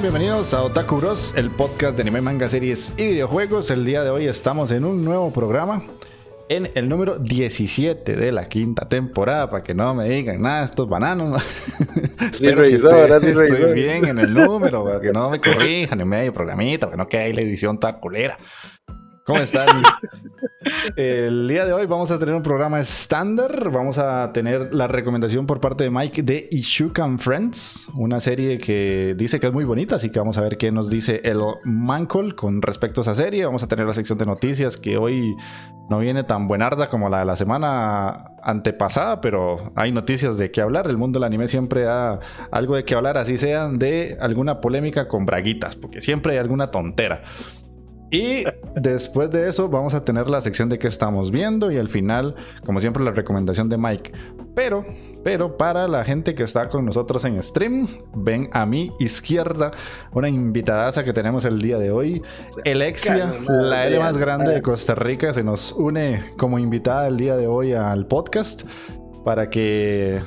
Sean bienvenidos a Otaku Bros, el podcast de anime, manga, series y videojuegos. El día de hoy estamos en un nuevo programa, en el número 17 de la quinta temporada, para que no me digan nada estos bananos. Espero que esté, bien en el número, para que no me corrijan en medio programita, para que no quede la edición tan culera. ¿Cómo están? El día de hoy vamos a tener un programa estándar. Vamos a tener la recomendación por parte de Mike de Ishukan Friends, una serie que dice que es muy bonita, así que vamos a ver qué nos dice el Mancol con respecto a esa serie. Vamos a tener la sección de noticias que hoy no viene tan buenarda como la de la semana antepasada, pero hay noticias de qué hablar. El mundo del anime siempre da algo de qué hablar, así sean de alguna polémica con braguitas, porque siempre hay alguna tontera. Y después de eso vamos a tener la sección de qué estamos viendo y al final, como siempre, la recomendación de Mike. Pero, pero para la gente que está con nosotros en stream, ven a mi izquierda una invitadaza que tenemos el día de hoy. Alexia, la L más grande de Costa Rica, se nos une como invitada el día de hoy al podcast para que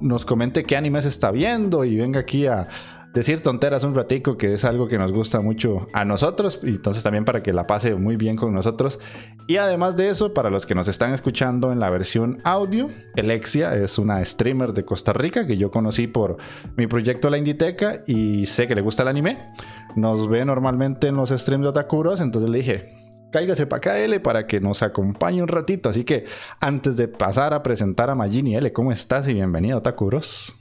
nos comente qué animes está viendo y venga aquí a decir tonteras un ratico, que es algo que nos gusta mucho a nosotros, y entonces también para que la pase muy bien con nosotros. Y además de eso, para los que nos están escuchando en la versión audio, Alexia es una streamer de Costa Rica que yo conocí por mi proyecto La Inditeca y sé que le gusta el anime. Nos ve normalmente en los streams de Otakuros, entonces le dije, cáigase para acá, L, para que nos acompañe un ratito. Así que antes de pasar a presentar a Magini, L, ¿cómo estás? Y bienvenido a Otakuros.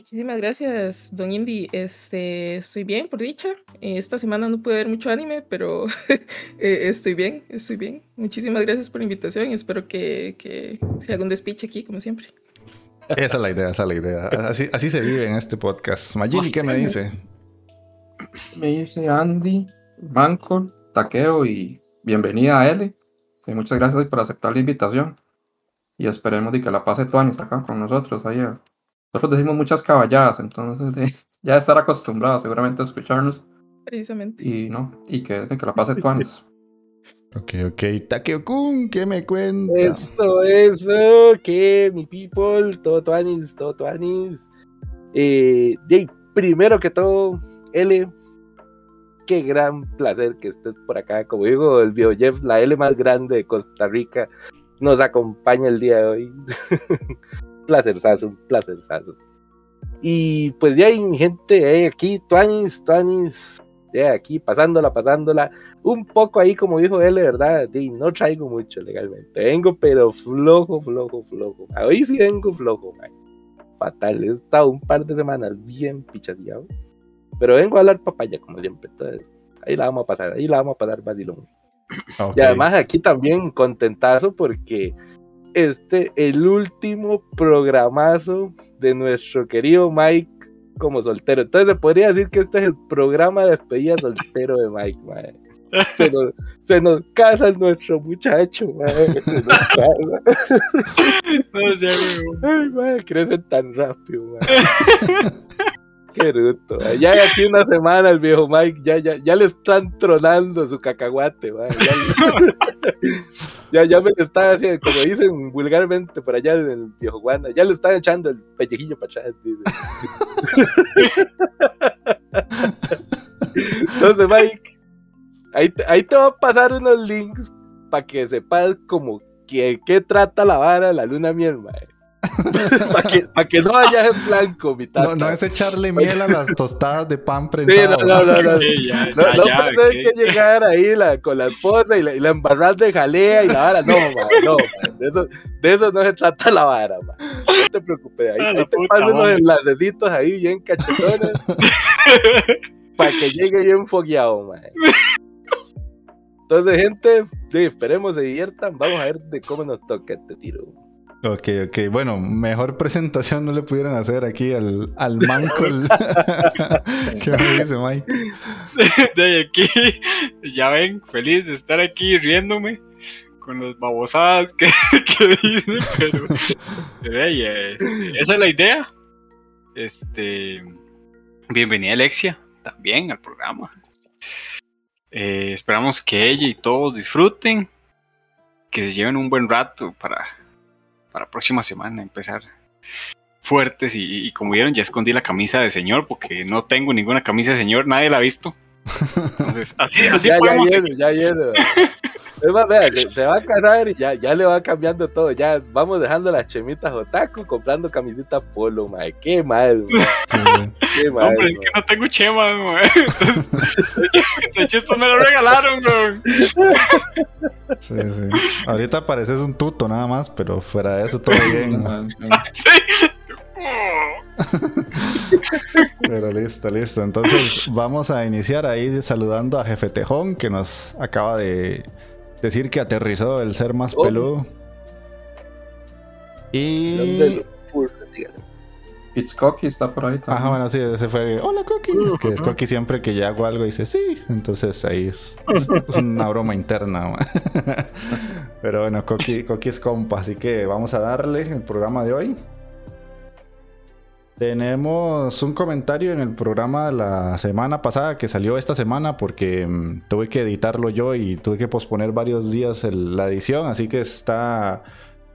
Muchísimas gracias, Don Indy. Este, estoy bien, por dicha. Esta semana no pude ver mucho anime, pero eh, estoy bien, estoy bien. Muchísimas gracias por la invitación y espero que, que se haga un despiche aquí, como siempre. Esa es la idea, esa es la idea. Así, así se vive en este podcast. Magini, ¿qué me dice? Me dice Andy, Banco, Taqueo y bienvenida a L. Y muchas gracias por aceptar la invitación. Y esperemos de que la pase Tuanis acá con nosotros ahí nosotros decimos muchas caballadas, entonces ya estar acostumbrado seguramente a escucharnos. Precisamente. Y no, y que, que la pase Tuanis. Ok, ok. Takeo-kun, ¿qué me cuenta? Eso, eso, que mi people, todo Tuanis, todo Tuanis. Eh, primero que todo, L, qué gran placer que estés por acá. Como digo, el Jeff, la L más grande de Costa Rica, nos acompaña el día de hoy. placerzazo, un placerzazo. Y pues ya hay gente hay aquí, Tuanis, Tuanis, ya aquí pasándola, pasándola, un poco ahí como dijo él, ¿verdad? Y no traigo mucho legalmente, vengo pero flojo, flojo, flojo. Hoy sí vengo flojo, man. fatal, he estado un par de semanas bien pichadeado, pero vengo a hablar papaya como siempre, entonces ahí la vamos a pasar, ahí la vamos a pasar vacilón. Y además aquí también contentazo porque este, el último programazo de nuestro querido Mike como soltero. Entonces se podría decir que este es el programa de despedida soltero de Mike, mae. Se nos, se nos casa nuestro muchacho, mae. Se nos casa. No sé, weón. Ay, mae, crecen tan rápido, mae. Qué bruto. Ya aquí una semana el viejo Mike ya, ya, ya le están tronando su cacahuate. Ya, ya, me le están haciendo, como dicen vulgarmente por allá en el viejo Guanda, ya le están echando el pellejillo para atrás. Entonces, Mike, ahí ahí te va a pasar unos links para que sepas como que, qué trata la vara la luna miel, mae. para que, pa' que no vayas en blanco, mi tata. No, no es echarle miel a las tostadas de pan Sí, no, prensado. no, no, no. Sí, ya, No, ya, no ya, pensé ok. que llegar ahí la, con la esposa y la, y la de jalea y la vara. No, man, no, man. De eso, de eso no se trata la vara, man. No te preocupes. Ahí, Ah, ahí te paso unos enlacecitos ahí bien cachetones para que llegue bien fogueado, man. Entonces, gente, sí, esperemos se diviertan. Vamos a ver de cómo nos toca este tiro. Ok, ok. Bueno, mejor presentación no le pudieron hacer aquí al, al manco. el- ¿Qué me dice Mike? de aquí, ya ven, feliz de estar aquí riéndome con las babosadas que, que dicen, pero, pero, ey, este, esa es la idea. Este, bienvenida Alexia también al programa. Eh, esperamos que ella y todos disfruten, que se lleven un buen rato para, para la próxima semana empezar fuertes y, y como vieron ya escondí la camisa de señor porque no tengo ninguna camisa de señor, nadie la ha visto. Entonces, así, así ya, ya podemos ya viene. Es más, vea, se, se va a casar y ya, ya le va cambiando todo. Ya vamos dejando las chemitas otaku, comprando camisetas polo, mae. Qué mal, mae. Sí, Qué No, mal. hombre, es mae. que no tengo. Entonces, de hecho, estos me lo regalaron, güey. sí, sí. Ahorita pareces un tuto nada más, pero fuera de eso todo bien. Sí. Pero listo, listo. Entonces vamos a iniciar ahí saludando a Jefe Tejón que nos acaba de decir que aterrizó el ser más Oh. peludo. Y... It's Cocky está por ahí también. Ajá, bueno, sí, ese fue. Hola, Coqui. Es que es Coqui siempre que ya hago algo dice sí. Entonces ahí es, es una broma interna. Pero bueno, Coqui, Coqui es compa, así que vamos a darle el programa de hoy. Tenemos un comentario en el programa de la semana pasada que salió esta semana porque mm, tuve que editarlo yo y tuve que posponer varios días el- la edición, así que está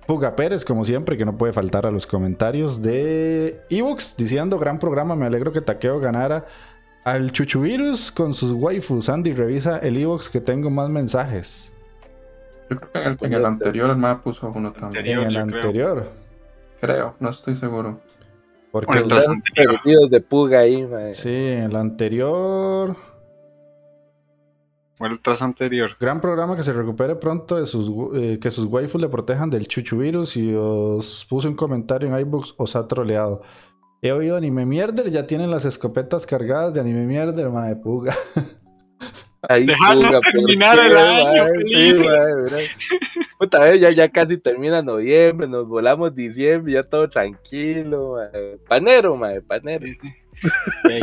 Puga Pérez, como siempre, que no puede faltar a los comentarios de ebooks, diciendo gran programa, me alegro que Taqueo ganara al Chuchuvirus con sus waifus. Andy, revisa el ebooks que tengo más mensajes. Yo creo que en el, en el anterior el MAP puso uno también. Anterior. en el creo. anterior. Creo, no estoy seguro. Porque Bueno, Están perdidos de puga ahí, mae. sí, en el anterior. Fue el tras anterior. Gran programa que se recupere pronto de sus eh, que sus waifus le protejan del chuchuvirus y os puse un comentario en iBooks os ha troleado. He oído anime mierder, ya tienen las escopetas cargadas de anime mierder, mae puga. Ahí, Dejarnos puga, ¿por terminar el año, vez, ya, ya casi termina noviembre, nos volamos diciembre, ya todo tranquilo. Panero, mae, panero. Sí, sí. Ey,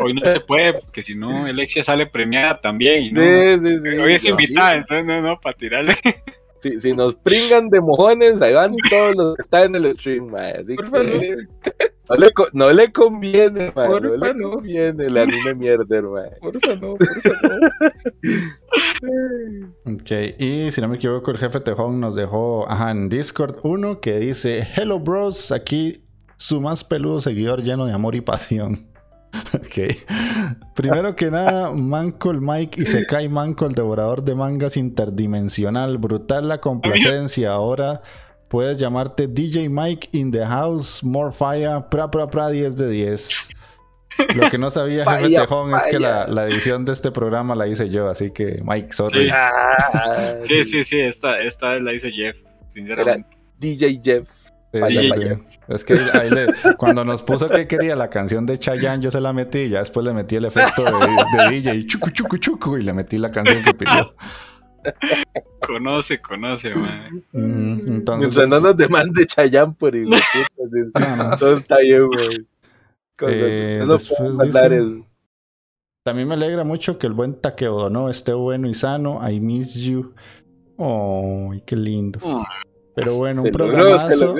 hoy no se puede porque si no, Alexia sale premiada también. No, Sí, sí, sí. hoy es invitada, entonces no, no, para tirarle. Si, si nos pringan de mojones, ahí van todos los que están en el stream. Así que no le, co- no le conviene, mae. No le no. conviene el anime mierder, mae. Porfa, no, porfa, no. Ok, y si no me equivoco, el jefe Tejón nos dejó ajá, en Discord uno que dice: Hello bros, aquí su más peludo seguidor lleno de amor y pasión. Ok. Primero que nada, Manco el Mike y se cae Manco el devorador de mangas interdimensional. Brutal la complacencia. Ahora puedes llamarte DJ Mike in the house, more fire, pra pra pra 10 de 10. Lo que no sabía jefe Tejón es que la, la edición de este programa la hice yo, así que Mike, sorry. Sí. Ah, Sí, sí, sí, esta, esta la hizo Jeff, sinceramente. DJ Jeff. Sí, Falla, sí, falla. sí. Es que ahí le- cuando nos puso que quería la canción de Chayanne, yo se la metí y ya después le metí el efecto de, de DJ, chucu, chucu, chucu, y le metí la canción que pidió. Conoce, conoce, man. Mm, entonces, Mientras no nos demande Chayanne por no, no. Todo está bien, güey. Con- Eh, no También me alegra mucho que el buen Takeo no esté bueno y sano. I miss you. Oh, qué lindos. Pero bueno, un se se programazo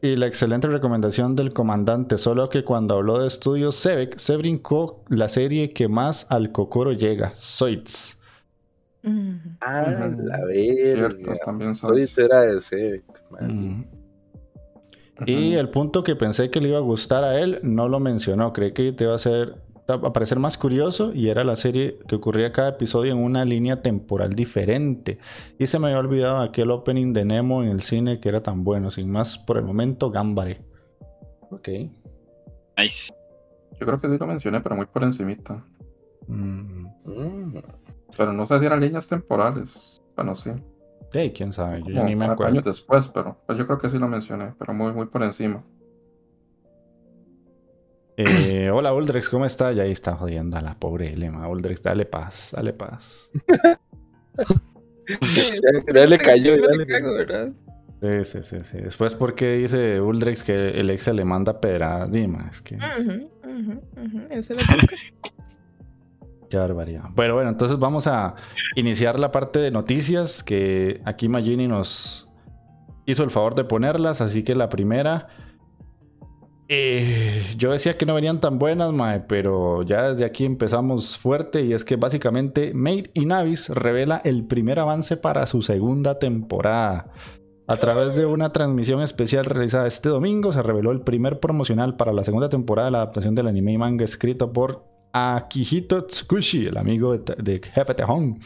y la excelente recomendación del comandante. Solo que cuando habló de estudios Sebek, se brincó la serie que más al Kokoro llega, Zoids. Ah, la Cierto, verga. también Soy será de ese. Mm. Y el punto que pensé que le iba a gustar a él, no lo mencionó. Creí que te iba a hacer a parecer más curioso y era la serie que ocurría cada episodio en una línea temporal diferente. Y se me había olvidado aquel opening de Nemo en el cine que era tan bueno. Sin más, por el momento, Gambare. Ok. Nice. Yo creo que sí lo mencioné, pero muy por encimita. Mm. Mm. Pero no sé si eran líneas temporales. Bueno, sí. Hey, quién sabe, yo ya ni me acuerdo. años después, pero, pero yo creo que sí lo mencioné, pero muy, muy por encima. Eh, hola Uldrex, ¿cómo está? Ya ahí está jodiendo a la pobre Elema. Uldrex, dale paz, dale paz. Ya, le cayó. Ya le cayó. ¿verdad? Sí, sí, sí, sí. Después, ¿por qué dice Uldrex que el ex le manda pedradas? Dime, es que... Ujú, ujú. Esa es la tasca. Qué barbaridad. Bueno, bueno, entonces vamos a iniciar la parte de noticias que aquí Magini nos hizo el favor de ponerlas. Así que la primera. eh, yo decía que no venían tan buenas, mae, pero ya desde aquí empezamos fuerte. Y es que básicamente Made in Abyss revela el primer avance para su segunda temporada. A través de una transmisión especial realizada este domingo, se reveló el primer promocional para la segunda temporada de la adaptación del anime y manga escrito por Akihito Tsukushi, el amigo de, Jefe Tejón.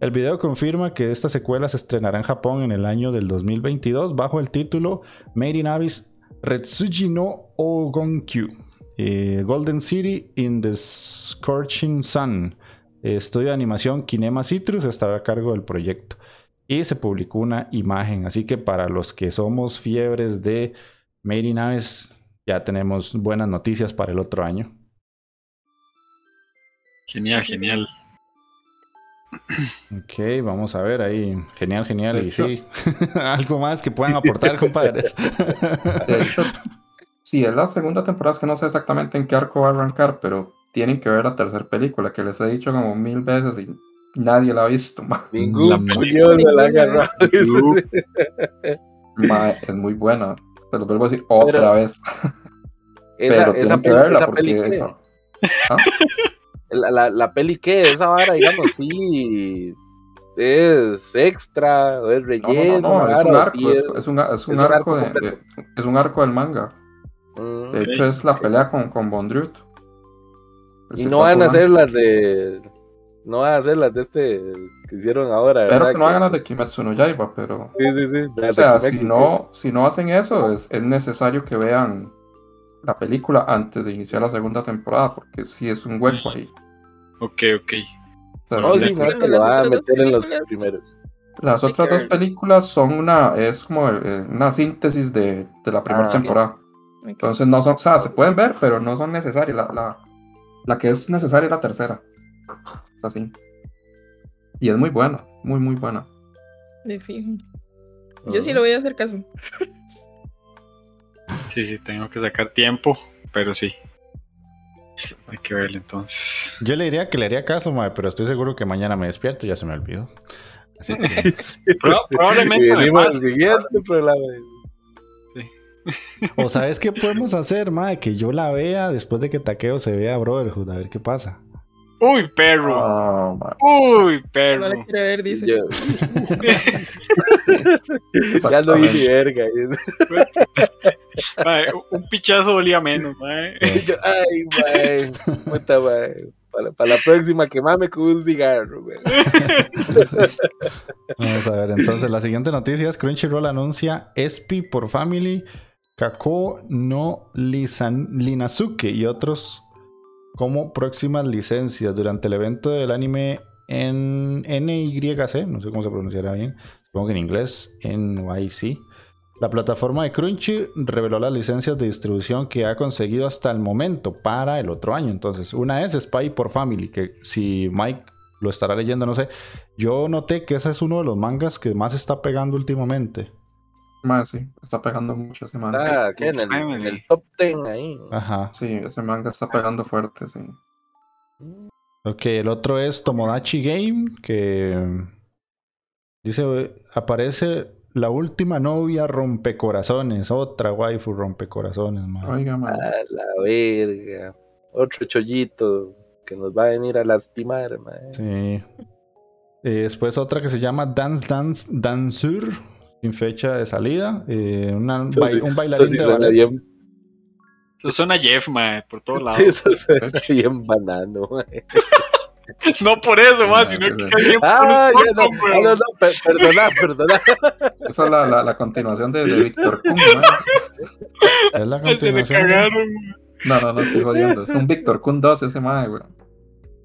El video confirma que esta secuela se estrenará en Japón en el año del 2022 bajo el título Made in Abyss Retsuji no Ogonkyu. eh, Golden City in the Scorching Sun. Estudio de animación Kinema Citrus estará a cargo del proyecto. Y se publicó una imagen. Así que para los que somos fiebres de Made in Abyss, ya tenemos buenas noticias para el otro año. Genial, genial. Ok, vamos a ver ahí. Genial, genial. Y sí, algo más que puedan aportar, compadres. De hecho, sí, es la segunda temporada, es que no sé exactamente en qué arco va a arrancar, pero tienen que ver la tercera película, que les he dicho como mil veces y nadie la ha visto. Ningún La culión me la ha agarrado. Ma, es muy buena. Te lo vuelvo a decir otra vez. Esa, pero esa tienen que verla esa porque peli ¿qué? esa- ¿Ah? La, la, la peli que esa vara, digamos, sí es extra, o es No, relleno, no, no, no, es un arco, es, un, es un es un arco de, de- es un arco del manga. Mm. De hecho, es la pelea con, con Bondriut. Y no van a hacer las de. No van a hacer las de este que hicieron ahora. Espero ¿verdad? que no hagan las de Kimetsu no Yaiba, pero. Sí, sí, sí. O sea, si no, si no hacen eso, es, es necesario que vean la película antes de iniciar la segunda temporada, porque sí es un hueco ahí. Ok, ok. Sí, no Las se lo van a otras dos meter en los películas. primeros. Las Hay otras que dos verlo. películas son una, es como eh, una síntesis de, de la primera Ah, temporada. Entonces no son, o sea, se pueden ver, pero no son necesarias. La, la, la que es necesaria es la tercera. Es así. Y es muy buena, muy, muy buena. De fijo. Yo sí le voy a hacer caso. Sí, sí, tengo que sacar tiempo, pero sí. Hay que verlo entonces. Yo le diría que le haría caso, mae, pero estoy seguro que mañana me despierto y ya se me olvidó. Así que, probablemente me pase. siguiente programa. o sabes qué podemos hacer, mae, que yo la vea después de que Takeo se vea a Brotherhood, a ver qué pasa. Uy, perro. Ah. Uy, No perro. la quiere ver, dice. Yo- ya no di ni Exactamente. verga. Mae, un pichazo dolía menos, mae. Yo, ay, mae. Puta, mae. Para, para la próxima, quemame con un cigarro, güey. Vamos a ver, entonces la siguiente noticia es Crunchyroll anuncia SP por Family, Kako no Lisan- Linazuke y otros como próximas licencias durante el evento del anime en NYC, no sé cómo se pronunciará bien, supongo que en inglés, NYC. La plataforma de Crunchy reveló las licencias de distribución que ha conseguido hasta el momento para el otro año. Entonces, una es Spy por Family, que si Mike lo estará leyendo, no sé. Yo noté que ese es uno de los mangas que más está pegando últimamente. Mae, sí, está pegando mucho ese manga. Está ¿qué? en, el, en el top 10 ahí. Ajá. Sí, ese manga está pegando fuerte, sí. Ok, el otro es Tomodachi Game, que dice, aparece la última novia rompecorazones, otra waifu rompecorazones, man. Oiga, mae. A la verga. Otro chollito que nos va a venir a lastimar, mae. Sí. Eh, después otra que se llama Dance Dance Dancer, sin fecha de salida. eh, una- Eso un Eso bailarín sí de suena ballet. bien, Eso suena a Jeff, mae, por todos lados. sí, eso suena bien banano, mae. No por eso, No, sino que siempre Ah, ya no, ah, weón. no, no, per- perdona, perdona. Esa es la, la, la continuación de, de Víctor Kun, mae. Es la Se le continuación. cagaron. No, no, no estoy jodiendo. Es un Víctor Kun 2 ese mae, güey.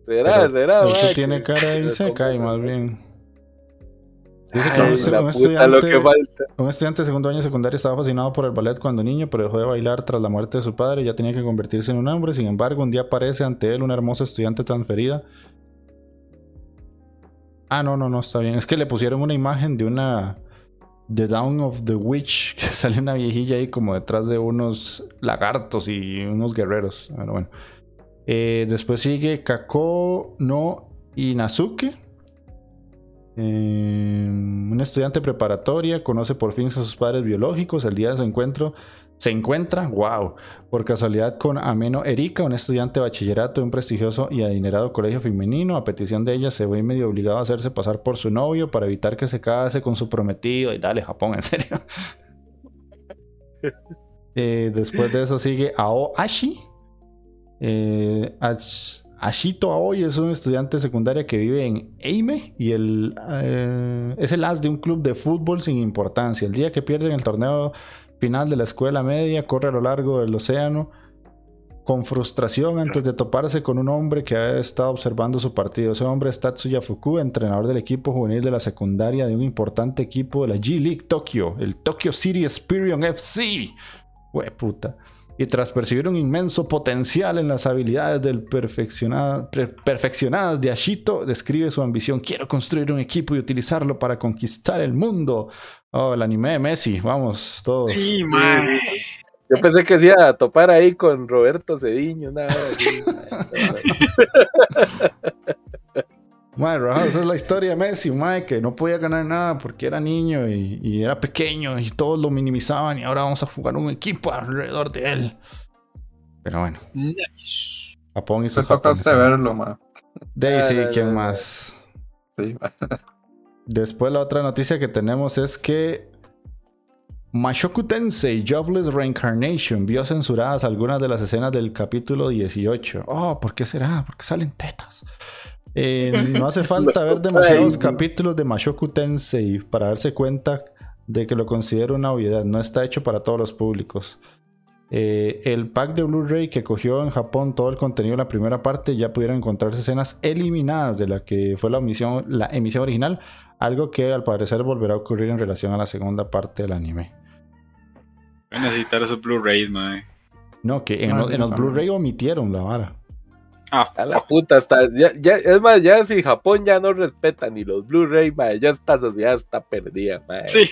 Será, Pero será, mae, tiene cara de Isekai, más bien. Dice que Ay, un, la un puta, lo que estudiante, falta. un estudiante de segundo año de secundaria estaba fascinado por el ballet cuando niño, pero dejó de bailar tras la muerte de su padre y ya tenía que convertirse en un hombre. Sin embargo, un día aparece ante él una hermosa estudiante transferida. Ah, no, no, no, está bien. Es que le pusieron una imagen de una. The Down of the Witch, que sale una viejilla ahí como detrás de unos lagartos y unos guerreros. Bueno, bueno. Eh, después sigue Kako no Inazuke. Eh, un estudiante preparatoria conoce por fin a sus padres biológicos. El día de su encuentro se encuentra, wow, por casualidad con Ameno Erika, un estudiante de bachillerato de un prestigioso y adinerado colegio femenino. A petición de ella, se ve medio obligado a hacerse pasar por su novio para evitar que se case con su prometido. Y dale, Japón, en serio. Eh, después de eso sigue Ao Ashi. Eh, Ash- Ashito Aoi es un estudiante de secundaria que vive en Eime y el, eh, es el as de un club de fútbol sin importancia. El día que pierden el torneo final de la escuela media, corre a lo largo del océano con frustración antes de toparse con un hombre que ha estado observando su partido. Ese hombre es Tatsuya Fuku, entrenador del equipo juvenil de la secundaria de un importante equipo de la G-League Tokyo, el Tokyo City Esperion FC. Hue puta. Y tras percibir un inmenso potencial en las habilidades del perfeccionada- per- perfeccionadas de Ashito, describe su ambición. Quiero construir un equipo y utilizarlo para conquistar el mundo. Oh, el anime de Messi. Vamos, todos. Sí, mae. Yo pensé que se iba a topar ahí con Roberto Cediño, nada así. mae. Mae, raja, esa es la historia de Messi, mae, que no podía ganar nada porque era niño y, y era pequeño y todos lo minimizaban y ahora vamos a jugar un equipo alrededor de él. Pero bueno, Nice. Japón y su Se toca a usted japonés. verlo, mae. Daisy, ¿quién más? Sí, Después la otra noticia que tenemos es que Mashoku Tensei Jobless Reincarnation vio censuradas algunas de las escenas del capítulo 18. Oh, ¿por qué será? Porque salen tetas. Eh, no hace falta ver demasiados capítulos de Mashoku Tensei para darse cuenta de que lo considero una obviedad. No está hecho para todos los públicos. Eh, el pack de Blu-ray que cogió en Japón todo el contenido de la primera parte ya pudieron encontrarse escenas eliminadas de la que fue la, emisión, la emisión original, algo que al parecer volverá a ocurrir en relación a la segunda parte del anime. Voy a necesitar esos Blu-rays. No, que en, los- los. Blu-ray omitieron la vara. Ah, A la fuck. puta, está, ya, ya, es más, ya si Japón ya no respeta ni los Blu-ray, ya esta sociedad está perdida, mae. Sí,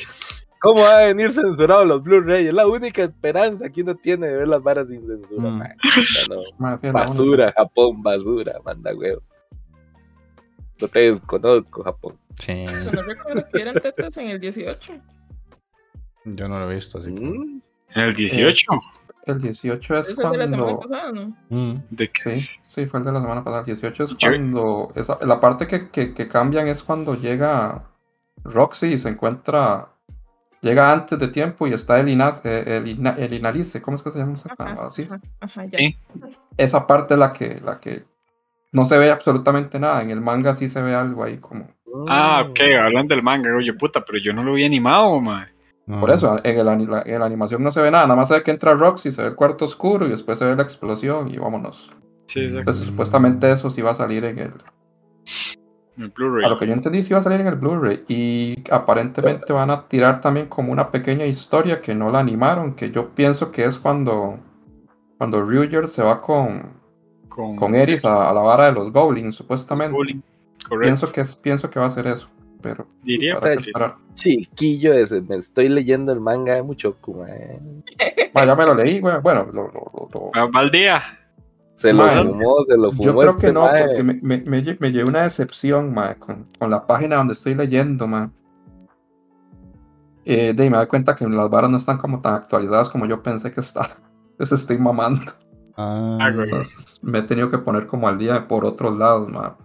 ¿Cómo va a venir censurado los Blu-ray? Es la única esperanza que uno tiene de ver las varas sin censura, Mm. no. la Basura, Japón, basura, manda huevo. No te desconozco, Japón. Sí, No recuerdo que eran tetas en el 18. yo no lo he visto así. que- Mm. en el 18. El 18 es Esa es de la semana cuando. pasada, ¿no? Mm. De que Sí, sí, fue el de la semana pasada. El 18 es cuando. esa- la parte que, que, que cambian es cuando llega Roxy y se encuentra. Llega antes de tiempo y está el, Inas, eh, el, Ina- el Inalice. ¿Cómo es que se llama? esa- Ajá, ajá, ajá, ya. Sí. Esa parte es la que, la que no se ve absolutamente nada. En el manga sí se ve algo ahí como. Ah, ok, hablan del manga, oye, puta, pero yo no lo vi animado, mae. Por eso, en, el, la- en la animación no se ve nada. Nada más se ve que entra Roxy, se ve el cuarto oscuro y después se ve la explosión y vámonos. Sí, exacto. Entonces, supuestamente eso sí va a salir en el. El Blu-ray. A lo que yo entendí, sí va a salir en el Blu-ray. Y aparentemente van a tirar también como una pequeña historia que no la animaron. Que yo pienso que es cuando. Cuando Ryuger se va con, Con, con Eris a, a la vara de los Goblins, supuestamente. Bullying. Correcto. Pienso que, es, pienso que va a ser eso. Pero Diría habrá que sí. esperar. Chiquillo ese, me estoy leyendo el manga de Muchoku, mae. Ma, ya me lo leí, güey. Bueno, lo, lo, lo- lo- Ah, Mal día. Se lo Mae, fumó, se lo fumó. Yo creo este que no, porque me, me, me, me llevé una decepción, ma, con, con la página donde estoy leyendo, ma. Eh, de ahí me doy cuenta que las varas no están como tan actualizadas como yo pensé que estaban. Entonces estoy mamando. Ah, Ah, güey. Entonces me he tenido que poner como al día por otros lados, ma.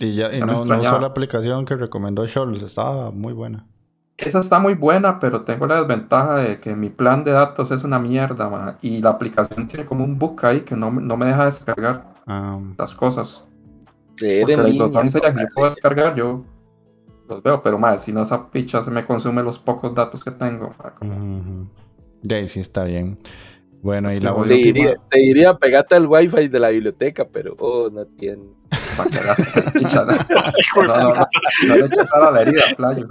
Y ya, y no, no usó la aplicación que recomendó Scholz, estaba muy buena. Esa está muy buena, pero tengo la desventaja de que mi plan de datos es una mierda, ma. Y la aplicación tiene como un bug ahí que no, me- no me deja descargar Ah, las cosas. Porque en los ya que yo puedo descargar, yo los veo, pero más, si no esa picha se me consume los pocos datos que tengo. ma, como- ujú, ujú. De ahí sí está bien. Bueno, y Sí, la voy Te última. diría, te diría, pegate al wifi de la biblioteca, pero oh, no tiene. Que no, le eches a la herida, playo.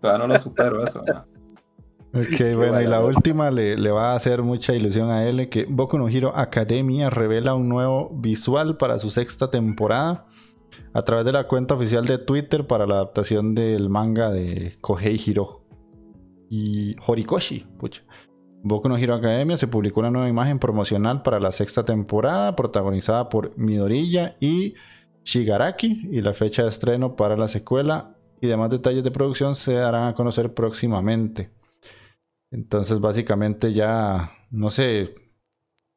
Todavía no lo supero eso. Ok, bueno, y la última le, le va a hacer mucha ilusión a él que Boku no Hero Academia revela un nuevo visual para su sexta temporada a través de la cuenta oficial de Twitter para la adaptación del manga de Kohei Hiro y Horikoshi. Pucha. Boku no Hero Academia se publicó una nueva imagen promocional para la sexta temporada protagonizada por Midoriya y Shigaraki y la fecha de estreno para la secuela y demás detalles de producción se darán a conocer próximamente. Entonces, básicamente ya, no sé,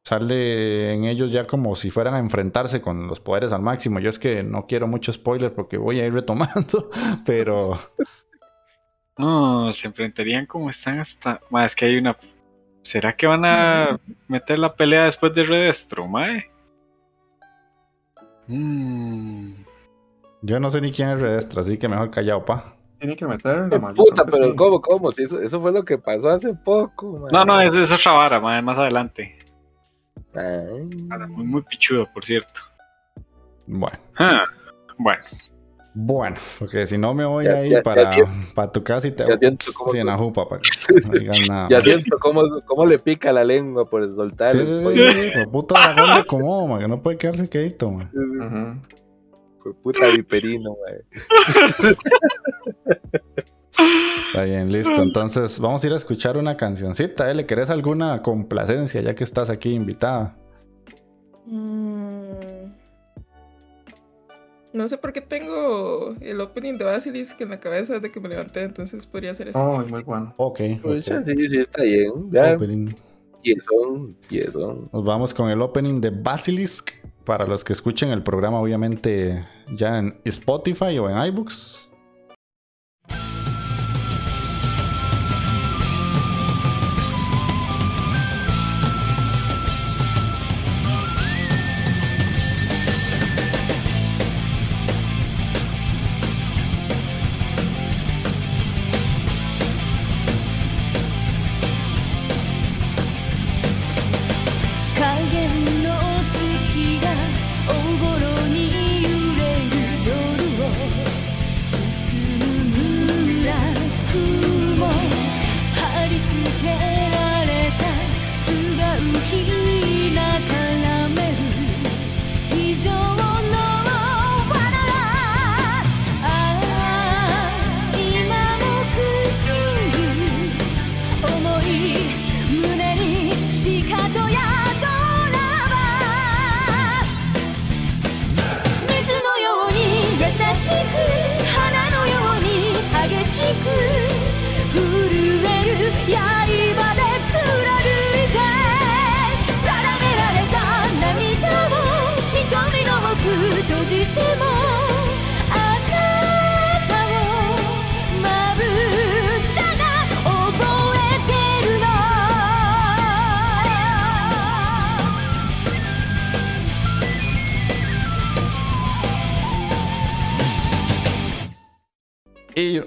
sale en ellos ya como si fueran a enfrentarse con los poderes al máximo. Yo es que no quiero mucho spoiler porque voy a ir retomando, pero No, se enfrentarían como están hasta. Más es que hay una. ¿Será que van a meter la pelea después de Redestro, mae? Mm, yo no sé ni quién es Redestra, así que mejor callado, pa. Tiene que meterlo, Qué ma, yo puta, pero sí. ¿cómo, cómo? Si eso, eso fue lo que pasó hace poco, mae. No, no, es, es otra vara, mae, más adelante. Ay. Vara Muy, muy pichudo, por cierto. Bueno, Ah, bueno, bueno, porque si no me voy Ya- a ir ya- ya para, para tu casa y te Ya siento cómo, Sí, en la jupa, para que no ya siento cómo, cómo le pica la lengua por soltar Sí, el sí, pollo. sí, sí, puta dragón de man, que no puede quedarse quedito, man. Ujú. Fue puta viperino. Está bien, listo. Entonces, vamos a ir a escuchar una cancioncita. ¿eh? ¿Le querés alguna complacencia ya que estás aquí invitada? Mm. No sé por qué tengo el opening de Basilisk en la cabeza de que me levanté, entonces podría ser eso. Ay, muy bueno. Ok. Pucha, ok. sí, sí, está bien. Ya, Opening. piezón, piezón. Nos vamos con el opening de Basilisk. Para los que escuchen el programa, obviamente, ya en Spotify o en iBooks.「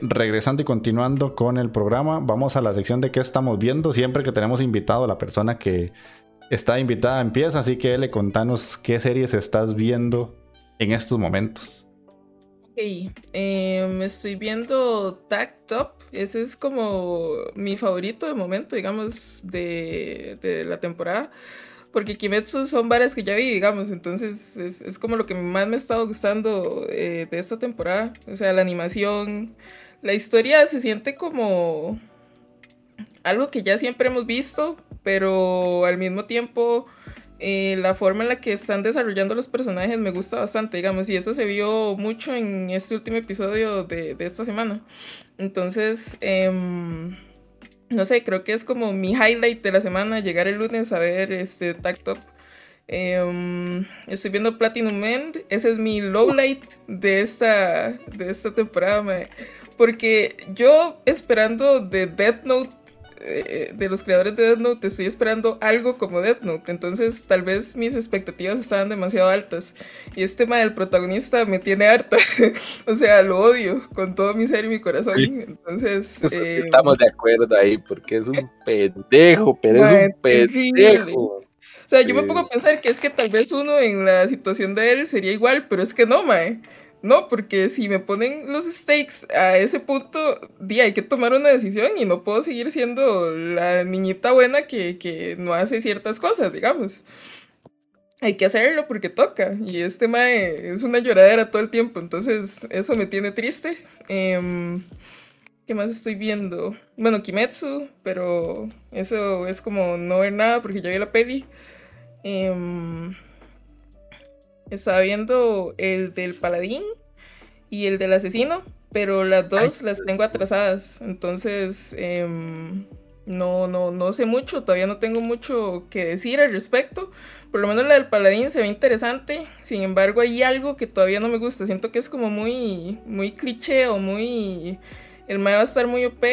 Regresando y continuando con el programa, vamos a la sección de qué estamos viendo. Siempre que tenemos invitado, la persona que está invitada empieza. Así que le contanos qué series estás viendo en estos momentos. Ok, em, estoy viendo Tag Top. Ese es como mi favorito de momento, digamos, de, la temporada. porque Kimetsu son varias que ya vi, digamos, entonces es, es como lo que más me ha estado gustando eh, de esta temporada, o sea, la animación, la historia se siente como algo que ya siempre hemos visto, pero al mismo tiempo eh, la forma en la que están desarrollando los personajes me gusta bastante, digamos, y eso se vio mucho en este último episodio de, de esta semana. Entonces, em, no sé, creo que es como mi highlight de la semana, llegar el lunes a ver este Tag Top. Em, estoy viendo Platinum End, ese es mi lowlight de esta, de esta temporada, mae. Porque yo esperando de Death Note, eh, de los creadores de Death Note, estoy esperando algo como Death Note, entonces tal vez mis expectativas estaban demasiado altas. Y este tema del protagonista me tiene harta, o sea, lo odio con todo mi ser y mi corazón, entonces... Nosotros em, Estamos de acuerdo ahí, porque es un pendejo, pero es un pendejo. O sea, yo me pongo a pensar que es que tal vez uno en la situación de él sería igual, pero es que no, mae. No, porque si me ponen los stakes a ese punto, di, hay que tomar una decisión y no puedo seguir siendo la niñita buena que, que no hace ciertas cosas, digamos. Hay que hacerlo porque toca. Y este mae es una lloradera todo el tiempo, entonces eso me tiene triste. Em, ¿Qué más estoy viendo? Bueno, Kimetsu, pero eso es como no ver nada porque ya vi la peli. Em, estaba viendo el del paladín y el del asesino, pero las dos las tengo atrasadas. Entonces, em, no, no, no sé mucho, todavía no tengo mucho que decir al respecto. Por lo menos la del paladín se ve interesante. Sin embargo, hay algo que todavía no me gusta. Siento que es como muy, muy cliché o muy el mae va a estar muy OP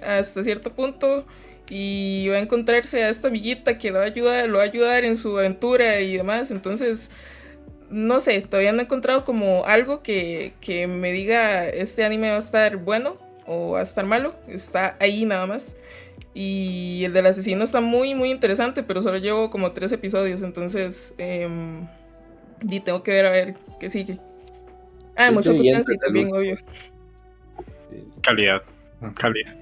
hasta cierto punto y va a encontrarse a esta amiguita que lo va a ayudar, lo va a ayudar en su aventura y demás. Entonces, no sé, todavía no he encontrado como algo que, que me diga este anime va a estar bueno o va a estar malo. Está ahí nada más. Y el del asesino está muy, muy interesante, pero solo llevo como tres episodios, entonces em, y tengo que ver a ver qué sigue. Ah, mucho entre también, obvio. Calidad. Calidad.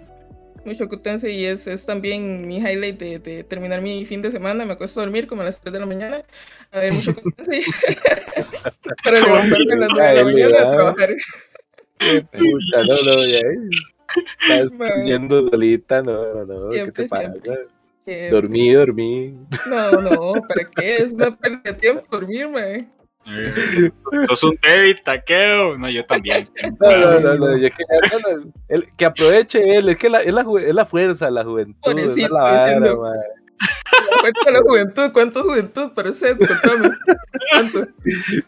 Mucho Tensei y es, es también mi highlight de, de terminar mi fin de semana. Me acuesto a dormir como a las 3 de la mañana a ver mucho Tensei para levantarme a las 9 de la mañana a ¿verdad? trabajar. Qué puta, no, no, ya. Estás durmiendo solita, no, no, no, ¿qué Siempre, te pasa? siempre. Dormí, dormí. No, no, ¿para qué? Es una pérdida de tiempo dormir, mae. Eh, Sos un David taqueo. No, yo también. No, no, no, no, que, ya, no, no, él- que aproveche él, es que la, es, la, es la fuerza, la juventud, Pobrecito, la vara, diciendo- la juventud, ¿cuánto juventud? Contame. ¿Cuánto?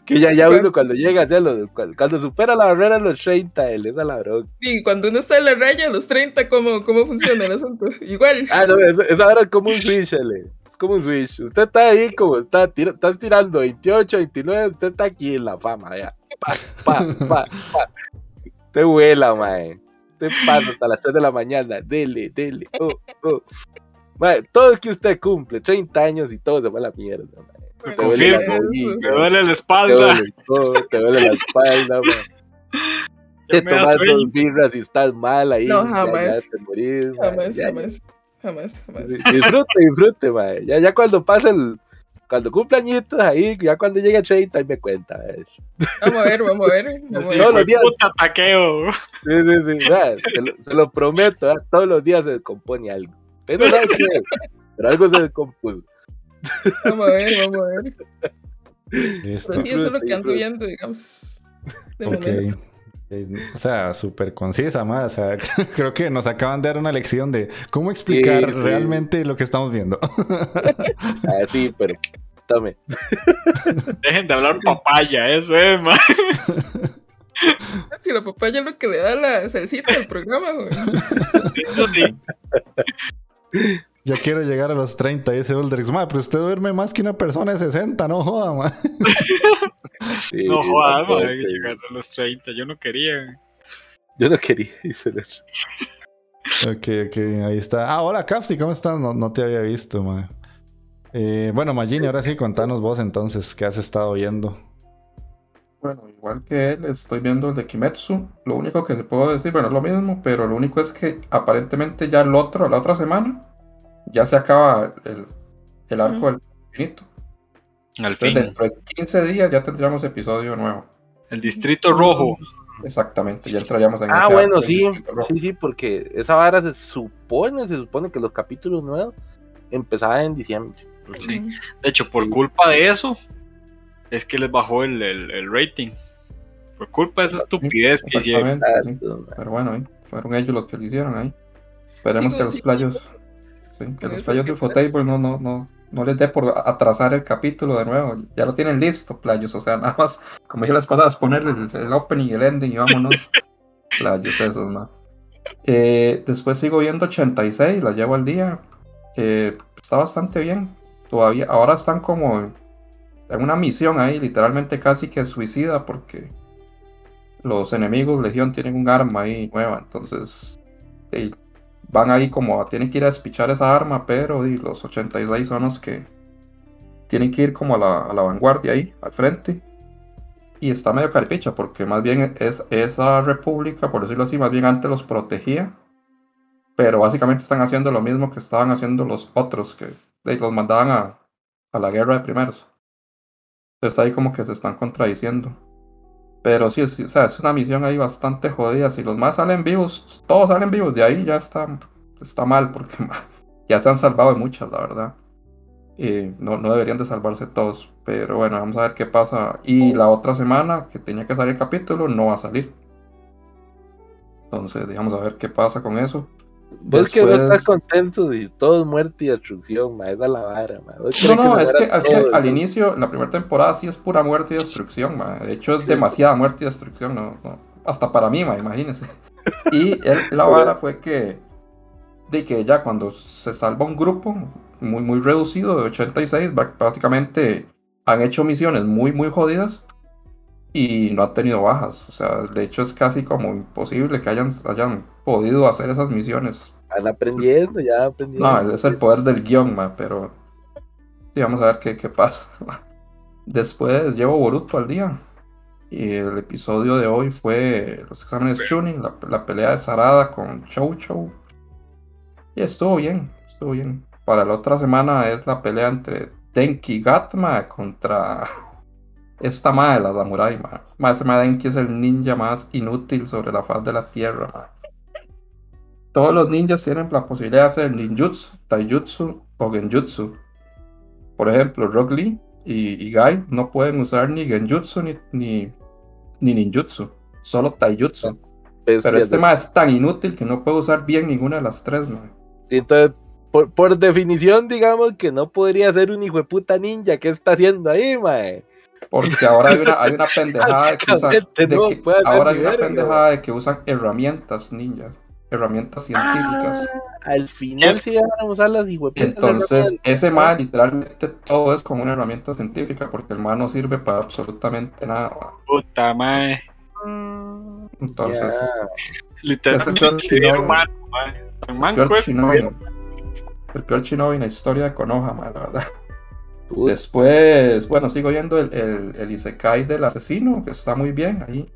Que ya, ya uno cuando llega, ya lo- cuando, cuando supera la barrera los 30, él es a la bronca. Y cuando uno está en la raya a los 30, ¿cómo, cómo funciona el asunto? Igual. Ah, no, eso, eso ahora es como un switch, como un switch. Usted está ahí como, está, tira- estás tirando 28, 29, usted está aquí en la fama, ya. Pa, pa, pa, pa. Usted vuela, mae. Usted pasa hasta las 3 de la mañana. Dele, dele. Oh, oh. Mae, todo es que usted cumple, 30 años y todo se va a la mierda, mae. Te duele la Confirmo. rodilla, Me duele la te espalda. duele todo, te duele la espalda, mae. Ya Te tomas dos birras y estás mal ahí. No, ya- ya jamás. te morís, mae, Jamás, ya- ya. Jamás. Jamás, jamás. Disfrute, disfrute, mae. Ya, ya cuando pase el. Cuando cumpla añitos ahí, ya cuando llegue a 30, ahí me cuenta. eh. Vamos a ver, vamos a ver. Vamos a Sí, ver. todos los días. puta taqueo. Sí, sí, sí. se, lo, se lo prometo, ¿eh? todos los días se descompone algo. Pero no qué, pero algo se descompuso. Vamos a ver, vamos a ver. Listo. Pero sí, eso es lo que ando viendo, digamos. De momento. O sea, súper concisa, más. O sea, creo que nos acaban de dar una lección de cómo explicar Sí, sí. realmente lo que estamos viendo. Ah, sí, pero. Tome. Dejen de hablar papaya, eso es, man. Si la papaya es lo que le da la salsita al programa, güey. Eso sí. ya quiero llegar a los 30, dice Uldrix. Ma, pero usted duerme más que una persona de 60, no joda, ma. Sí, No jodas, hay que sí. llegar a los 30. Yo no quería. Yo no quería, dice el otro. Ok, ok, ahí está. Ah, hola, Capsi, ¿cómo estás? No, no te había visto, ma. Eh, bueno, Magini, ahora sí, contanos vos entonces, ¿qué has estado viendo? Bueno, igual que él, estoy viendo el de Kimetsu. Lo único que se puedo decir, bueno, es lo mismo, pero lo único es que aparentemente ya el otro, la otra semana, ya se acaba el, el arco del infinito. Al Entonces, fin. dentro de 15 días ya tendríamos episodio nuevo. El Distrito Rojo. Exactamente, ya entraríamos en Ah, ese bueno, sí. Sí, sí, porque esa vara se supone, se supone que los capítulos nuevos empezaban en diciembre. Sí. De hecho, por culpa de eso, es que les bajó el, el- el rating. Por culpa de esa estupidez que hicieron. Exactamente, sí. Pero bueno, fueron ellos los que lo hicieron ahí. Esperemos Sí, que los playos, sí, que los playos de Ufotable no, no, no, no les dé por atrasar el capítulo de nuevo. Ya lo tienen listo, playos. O sea, nada más, como dije las pasadas, ponerle el, el opening y el ending y vámonos. playos, esos, ¿no? Eh, después sigo viendo 86, la llevo al día. Eh, está bastante bien. Todavía, ahora están como en una misión ahí, literalmente casi que suicida, porque los enemigos Legión tienen un arma ahí nueva, entonces eh, van ahí como tienen que ir a despichar esa arma, pero y los 86 son los que tienen que ir como a la, a la vanguardia ahí, al frente. Y está medio caripicha, porque más bien es, esa república, por decirlo así, más bien antes los protegía. Pero básicamente están haciendo lo mismo que estaban haciendo los otros, que los mandaban a, a la guerra de primeros. Entonces ahí como que se están contradiciendo. Pero sí, o sea, es una misión ahí bastante jodida. Si los más salen vivos, todos salen vivos, de ahí ya está, está mal, porque ya se han salvado de muchas, la verdad. No, no deberían de salvarse todos. Pero bueno, vamos a ver qué pasa. Y la otra semana que tenía que salir el capítulo, no va a salir. Entonces, vamos a ver qué pasa con eso. Vos que no Después- estás contento de todo es muerte y destrucción, ma, es la vara, ma. No, no, es que, es al inicio, en la primera temporada, sí es pura muerte y destrucción, ma. De hecho, es demasiada muerte y destrucción, no, no. Hasta para mí, ma, imagínense. Y el- la vara fue que, de que ya cuando se salva un grupo muy, muy reducido de 86, ba- básicamente han hecho misiones muy, muy jodidas y no han tenido bajas. O sea, de hecho, es casi como imposible que hayan, hayan podido hacer esas misiones. Van aprendiendo, ya aprendiendo. No, es el poder del guion, ma, pero sí, vamos a ver qué, qué pasa. Después llevo Boruto al día. Y el episodio de hoy fue los exámenes Chunin, la, la pelea de Sarada con Chou Chou. Y estuvo bien, estuvo bien. Para la otra semana es la pelea entre Denki Gatma contra esta madre, la Samurai. Ma. Ma, ese ma Denki es el ninja más inútil sobre la faz de la tierra. ma. Todos los ninjas tienen la posibilidad de hacer ninjutsu, taijutsu o genjutsu. Por ejemplo, Rock Lee y, y Gai no pueden usar ni genjutsu ni, ni, ni ninjutsu, solo taijutsu. Pero este de- ma es tan inútil que no puede usar bien ninguna de las tres, ma. Sí, entonces, por, por definición, digamos que no podría ser un hijo de puta ninja. ¿Qué está haciendo ahí, mae? Porque ahora hay una, hay una pendejada de que usan, de no que- ahora hay una verga, pendejada de que usan herramientas ninjas, herramientas científicas. Ah, al final sí van a usar las entonces ese ma literalmente todo es como una herramienta científica porque el ma no sirve para absolutamente nada. Puta madre. Entonces. Literalmente peor chino- humano, madre. Tan manco el peor Shinobi, el peor Shinobi en la historia de Konoha, la verdad. Después, bueno, sigo viendo el, el, el Isekai del asesino, que está muy bien ahí.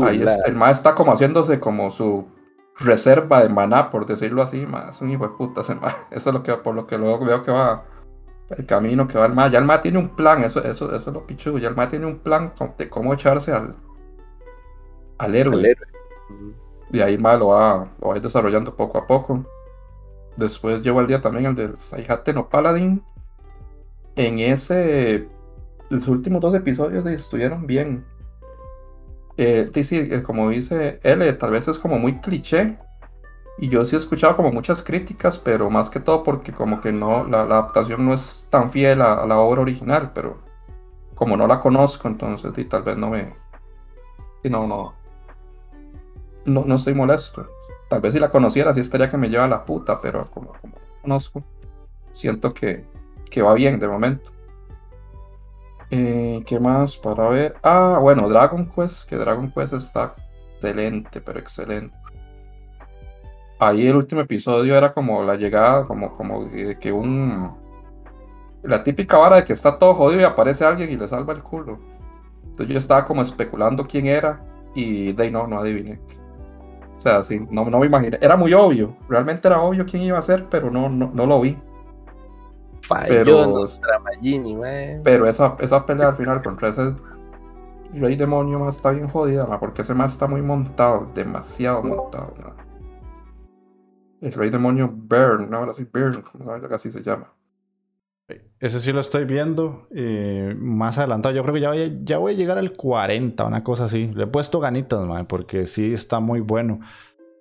Ahí es- chula. el ma está como haciéndose como su reserva de maná, por decirlo así, ma. Es un hijo de puta ese ma. Eso es lo que, por lo que luego veo que va el camino que va el ma. Ya el ma tiene un plan, eso, eso, eso es lo pichudo. Ya el ma tiene un plan de cómo echarse al, al héroe. Al héroe. Y ahí ma lo va, lo va a ir desarrollando poco a poco. Después llevo el día también el de Saihate no Paladin. En ese, los últimos dos episodios estuvieron bien. Eh, sí, eh, como dice L, tal vez es como muy cliché. Y yo sí he escuchado como muchas críticas, pero más que todo porque como que no, la, adaptación no es tan fiel a, a la obra original, pero como no la conozco, entonces sí, tal vez no me... sí, no, no, no, no estoy molesto. Tal vez si la conociera, sí estaría que me lleva a la puta, pero como, como no conozco, siento que, que va bien de momento. Eh, ¿Qué más para ver? Ah, bueno, Dragon Quest, que Dragon Quest está excelente, pero excelente. Ahí el último episodio era como la llegada, como, como de que un... La típica vara de que está todo jodido y aparece alguien y le salva el culo. Entonces yo estaba como especulando quién era y de no, no adiviné. O sea, sí, no, no me imaginé. Era muy obvio, realmente era obvio quién iba a ser, pero no, no, no lo vi. Falló Pero- nuestra Magini, mae. Pero esa, esa pelea al final contra ese rey demonio más está bien jodida, ma, porque ese más está muy montado, demasiado montado. El rey demonio Burn, no, ahora sí Burn, como sabes que así se llama. Ese sí lo estoy viendo eh, más adelantado. Yo creo que ya voy, a, ya voy a llegar al 40, una cosa así. Le he puesto ganitas, mae, porque sí está muy bueno.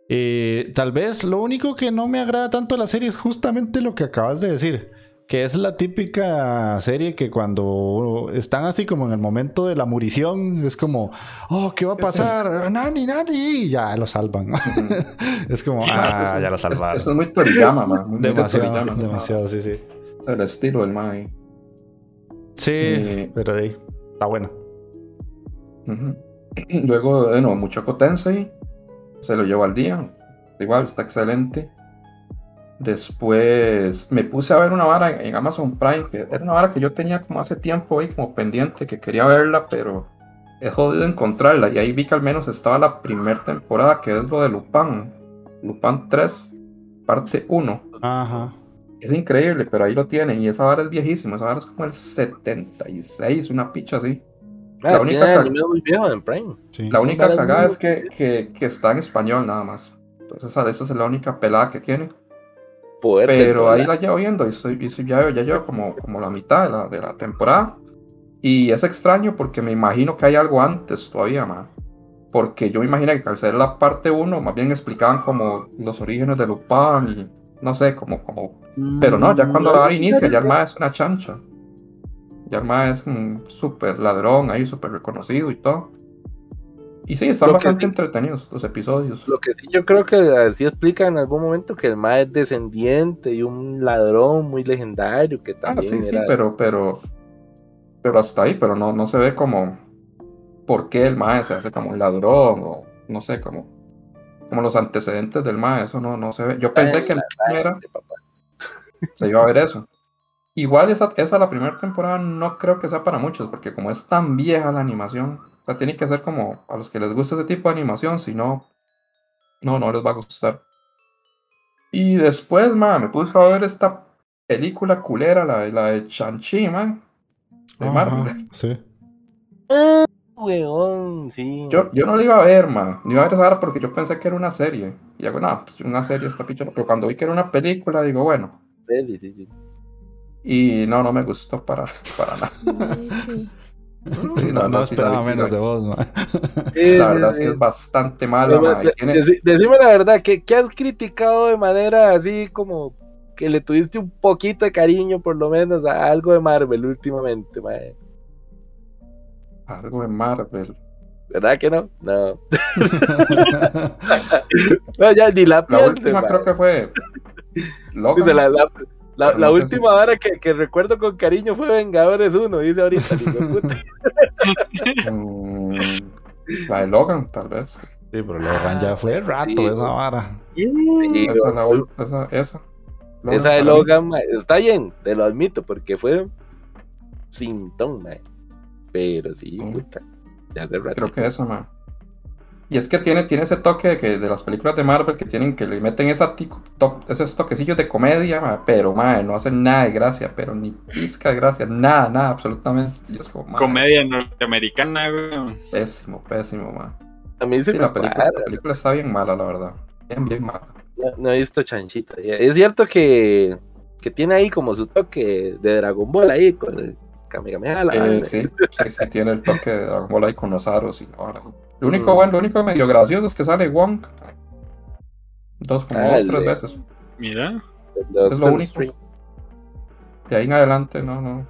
Eh, tal vez lo único que no me agrada tanto de la serie es justamente lo que acabas de decir. Que es la típica serie que cuando están así como en el momento de la murición, es como, oh, ¿qué va a pasar? Nani, nani, y ya lo salvan. es como, ah, ya lo salvaron. eso es muy Toriyama, ma, muy de demasiado, demasiado, sí, sí. El estilo del Mai. Sí, Eh, pero ahí, está bueno. Ujú. Luego, bueno, Muchoco Tensei se lo llevo al día. Igual, está excelente. Después me puse a ver una vara en Amazon Prime, que era una vara que yo tenía como hace tiempo ahí como pendiente, que quería verla, pero es jodido encontrarla. Y ahí vi que al menos estaba la primera temporada, que es lo de Lupin. Lupin 3, parte 1. Ajá. Es increíble, pero ahí lo tienen. Y esa vara es viejísima, esa vara es como el 76, una picha así. Ah, la única muy viejo en Prime. Sí. La única cagada es que, que, que está en español nada más. Entonces esa, esa es la única pelada que tiene. Poder Pero ahí la llevo viendo y, estoy, y ya, ya llevo como, como la mitad de la, de la temporada. Y es extraño porque me imagino que hay algo antes todavía, más. Porque yo me imagino que al ser la parte 1, más bien explicaban como los orígenes de Lupin y no sé, como, como... Pero no, ya cuando la vara inicia, ya el mae es una chancha. Ya el es un súper ladrón ahí, súper reconocido y todo. Y sí, están Lo bastante sí- entretenidos los episodios. Lo que sí yo creo que así explica en algún momento que el mae es descendiente y un ladrón muy legendario que Ah, también sí, sí, era- pero, pero, pero hasta ahí, pero no, no se ve como por qué el mae se hace como un ladrón o no sé, como, como los antecedentes del mae, eso no, no se ve. Yo pensé que en la primera se iba a ver eso. Igual esa, esa la primera temporada no creo que sea para muchos, porque como es tan vieja la animación, o sea, tiene que ser como a los que les gusta ese tipo de animación, si no, no, no les va a gustar. Y después, ma, me puse a ver esta película culera, la, de- la de Shang-Chi, man, de Ajá, Marvel. Sí. Weón, sí. Yo, yo no la iba a ver, ma, ni iba a ver esa porque yo pensé que era una serie. Y hago, no, pues una serie está pichona, pero cuando vi que era una película, digo, bueno, Sí, sí, sí. y no, no me gustó para, para nada. Sí, no, no, la esperaba sí la menos de vos, man. La verdad sí. sí es bastante mala, Pero, ma, y de- tiene- deci- decime la verdad, ¿qué, qué has criticado de manera así como que le tuviste un poquito de cariño por lo menos a algo de Marvel últimamente, mae? algo de Marvel. ¿Verdad que no? No. No, ya ni la La piense, última creo que fue Logan. La, la, la- Pero la no sé última hora que, que recuerdo con cariño fue Vengadores 1, dice ahorita. de. Mm, la de Logan, tal vez. Sí, pero Logan ya fue rato Sí, esa vara. Sí, Esa, es la esa, esa. Esa de. Logan, está bien, te lo admito, porque fue sin ton. Pero sí, Sí. puta. Ya hace rato. Creo que esa, man. Y es que tiene, tiene ese toque de, que, de las películas de Marvel que tienen que le meten esa tico- to- esos toquecillos de comedia, ma, pero man, no hacen nada de gracia, pero ni pizca de gracia, nada, nada, absolutamente. Y es como, ma, Comedia norteamericana, güey. Pésimo, pésimo, man. A mí se Sí, me la película, la película está bien mala, la verdad. Bien, bien mala. No, no he visto Chanchito. Es cierto que, que tiene ahí como su toque de Dragon Ball ahí con el Kamehameha. la Eh, sí, sí, sí, tiene el toque de Dragon Ball ahí con los aros y ahora. Lo único Mm. bueno, lo único medio gracioso es que sale Wong. Dos, como dos, tres veces. Mira. Es lo único. De ahí en adelante, no, no.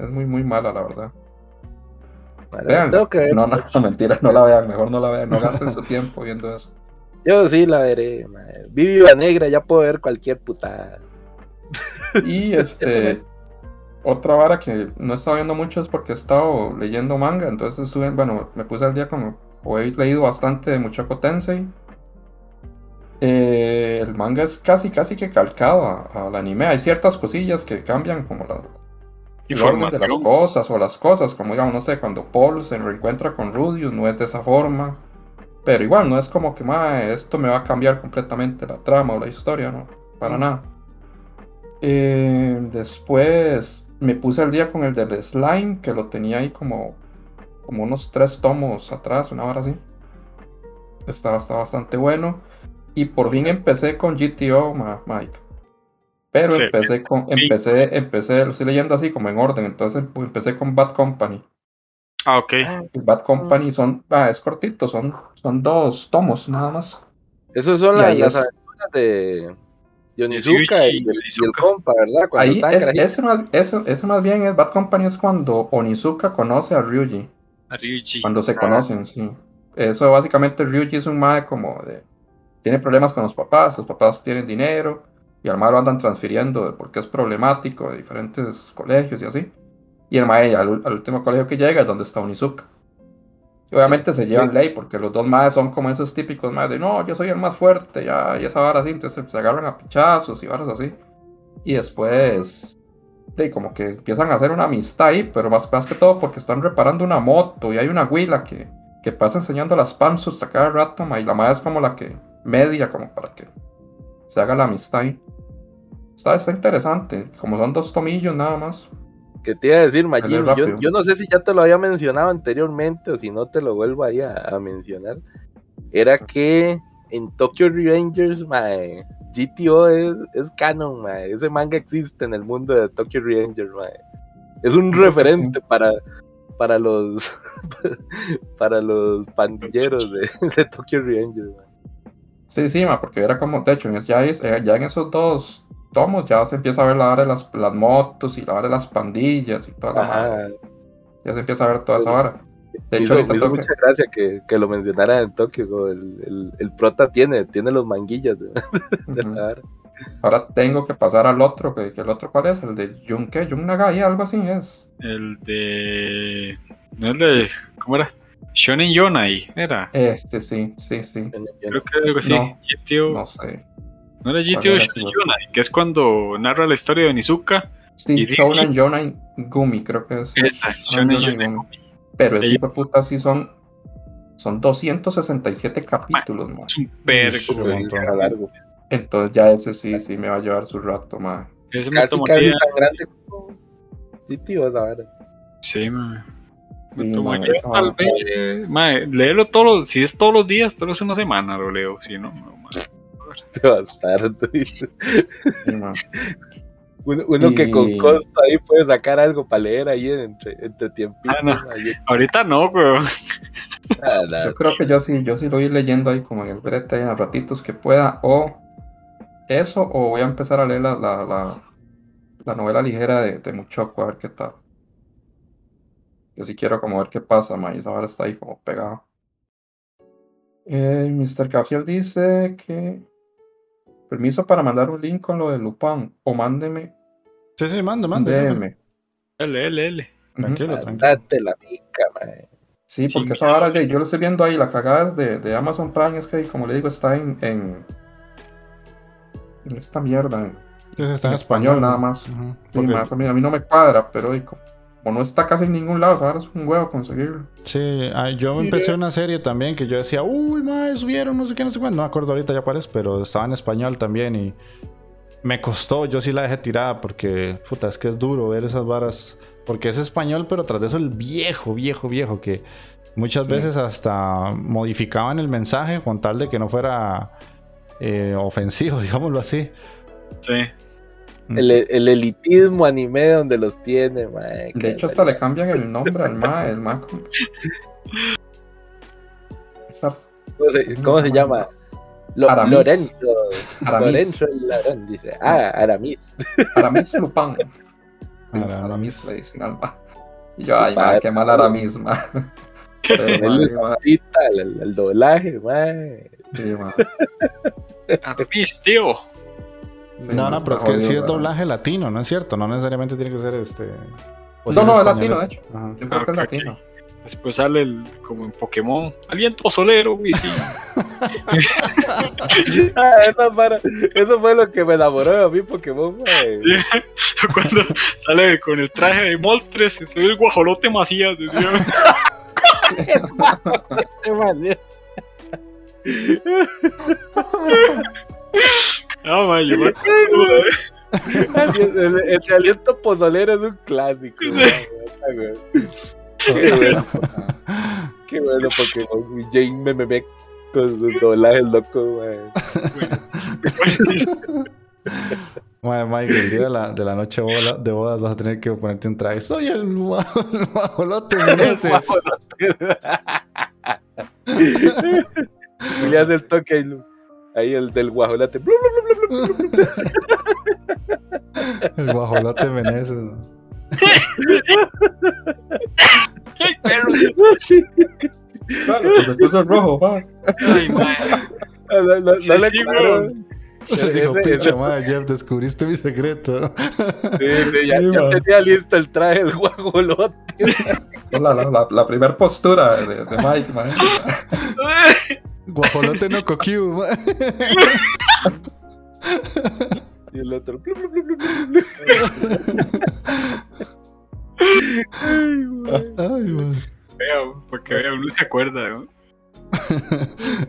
Es muy, muy mala, la verdad. Vean, tengo que ver. no, no, no, mentira, no la vean, mejor no la vean, no gasten su tiempo viendo eso. Yo sí la veré. mae. Vi Viva Negra, ya puedo ver cualquier putada. Y este, otra vara que no he estado viendo mucho es porque he estado leyendo manga, entonces estuve, bueno, me puse al día como, o he leído bastante de Muchoco Tensei. Eh, el manga es casi, casi que calcado a- al anime. Hay ciertas cosillas que cambian, como la, el orden de las cosas o las cosas, como digamos, no sé, cuando Paul se reencuentra con Rudius, no es de esa forma. Pero igual, no es como que, "Mae, esto me va a cambiar completamente la trama o la historia, ¿no? Para nada. Eh, después me puse al día con el del slime, que lo tenía ahí como, como unos tres tomos atrás, una hora así. Está, está bastante bueno. Y por fin empecé con GTO, ma- Mike. Pero Sí. empecé con, empecé, empecé, lo estoy leyendo así como en orden, entonces pues, empecé con Bad Company. Ah, ok. Bad Company son, ah, es cortito, son, son dos tomos nada más. Esos son las, es- aventuras de Yonizuka Ryuichi y, el- y el Onizuka. compa, ¿verdad? Cuando Ahí es, ese, más, ese, ese más bien es Bad Company es cuando Onizuka conoce a Ryuji. A Ryuji. Cuando se conocen, sí. Eso básicamente Ryuji es un mae como de... Tiene problemas con los papás, los papás tienen dinero y al mae lo andan transfiriendo porque es problemático de diferentes colegios y así. Y el mae al, al último colegio que llega es donde está Onizuka. Obviamente se llevan ley porque los dos maes son como esos típicos maes de no, yo soy el más fuerte, ya, y esa vara así, entonces se agarran a pichazos y varas así. Y después, de como que empiezan a hacer una amistad ahí, pero más, más que todo porque están reparando una moto y hay una huila que, que pasa enseñando las panzas a cada rato, ma, y la madre es como la que media, como para que se haga la amistad ahí. Está, está interesante, como son dos tomillos nada más. Que te iba a decir, Majin, yo, yo no sé si ya te lo había mencionado anteriormente o si no te lo vuelvo ahí a, a mencionar. Era que en Tokyo Revengers, mae, GTO es, es canon, mae. Ese manga existe en el mundo de Tokyo Revengers, mae. Es un Creo referente para, para los para los pandilleros de, de Tokyo Revengers, mae. Sí, sí, ma, porque era como, de hecho, ya, ya en esos dos tomos ya se empieza a ver la hora de las, las motos y la hora de las pandillas y toda la madre. Ajá. Ya se empieza a ver toda esa hora. De hecho, hizo, ahorita hizo tengo que- mucha gracia que, que lo mencionara en Tokio. El, el, el prota tiene, tiene los manguillas de, de Ujú. la vara. Ahora tengo que pasar al otro, que, que el otro cuál es, el de Jun, ¿qué? Jun Nagai, algo así es. El de. No el de. ¿Cómo era? Shonen Yonai. Era. Este sí, sí, sí. Creo que algo así. No. No sé. No era ¿Cuál GTO? Yonai, que es cuando narra la historia de Onizuka. Sí, Y Shonen Yonan Gumi, creo que es. Esa, Shonen Yonai Yonai. Gumi. Pero ese hijo de puta sí son. Son 267 capítulos, man. Super. Largo. Entonces ya ese sí, sí me va a llevar su rato, man. Ese me Casi, tomaría- casi tan grande como GTO, esa vara. Sí, man. Sí, man, tal vez. mae, leerlo todos los. Si es todos los días, tal vez una semana lo leo. Si no, no, mae. Sí, man. Uno, uno que con costo ahí puede sacar algo para leer ahí entre, entre tiempitos. Ah, no. ahí. Ahorita no. Ah, nada. Yo creo que yo sí, yo sí lo voy leyendo ahí como en el brete a ratitos que pueda. O eso, o voy a empezar a leer la, la, la, la novela ligera de, de Muchoco, a ver qué tal. Yo sí quiero como ver qué pasa, ma, y esa hora está ahí como pegado. Eh, Mr. Cafiel dice que permiso para mandar un link con lo de Lupin o mándeme Sí, sí, manda, un manda. DM. L, L, L. Tranquilo, tranquilo. Date la pica, mae. Sí, porque Sí, esa hora de, yo lo estoy viendo ahí, la cagada es de, de Amazon Prime, es que como le digo, está en, en, en esta mierda. en- Sí, sí, está en español nada más. Más a, mí, a mí no me cuadra, pero y como, como no está casi en ningún lado, ahora es un huevo conseguirlo. Sí, yo empecé una serie también que yo decía, uy, más subieron, no sé qué, no sé cuánto. No me acuerdo ahorita ya cuál es, pero estaba en español también y me costó. Yo sí la dejé tirada porque, puta, es que es duro ver esas varas. Porque es español, pero tras de eso el viejo, viejo, viejo, que muchas Sí. veces hasta modificaban el mensaje con tal de que no fuera eh, ofensivo, digámoslo así. Sí. El, el elitismo anime donde los tiene, mae. De hecho, hasta le cambian el nombre al MA, el MA como- ¿Cómo se, cómo se llama? Lo- Aramis. Lorenzo. Aramis. Lorenzo Larón, dice. Ah, Aramis. Aramis Lupin. Aramis. Aramis le dicen al MA. Y yo, ay, Lupin. ma, qué mal Aramis, ma. Pero, Él ma, es ma, cita, el, el- el doblaje, mae. sí, ma. Aramis, tío. Sí, no, no, pero es que jodido, sí es ¿verdad? doblaje latino, ¿no es cierto? No necesariamente tiene que ser este. o si No, no, es latino, de hecho. Ajá. Yo creo Ah, que es latino. Después sale el, como en Pokémon. Aliento solero, güey. sí. Ah, para- eso fue lo que me enamoró de mi Pokémon. Cuando sale con el traje de Moltres, se ve el guajolote Macías. decía. Este man, man, yo me acuerdo, El, el- el de aliento pozolero es un clásico. güey, güey. Qué bueno, qué bueno Pokémon. Jane me meme con sus doblajes locos, güey. Mae, Mike, el día de la, de la noche bola- de bodas vas a tener que ponerte un traje. Soy el, guaj- el guajolote Meneses. Y le hace el toque ahí, lo- ahí el del guajolate. Blu, blu, blu, blu, blu. El guajolote Meneses. ¿no? Ay, perro. Claro, que se puso rojo, pa. Ay. No, no, no, Sí, no le sí, cuadro. Le dijo, pinche madre, Jeff, descubriste mi secreto. Sí, sí, ya, Sí, ya man. tenía listo el traje del guajolote. La, la, la, la primera postura de, de Mike, imagínate. Guajolote no coquiu. Y el otro. blu, blu, blu, blu, blu, blu. Ay, güey. Ay. Veo, porque veo, uno se acuerda, ¿no?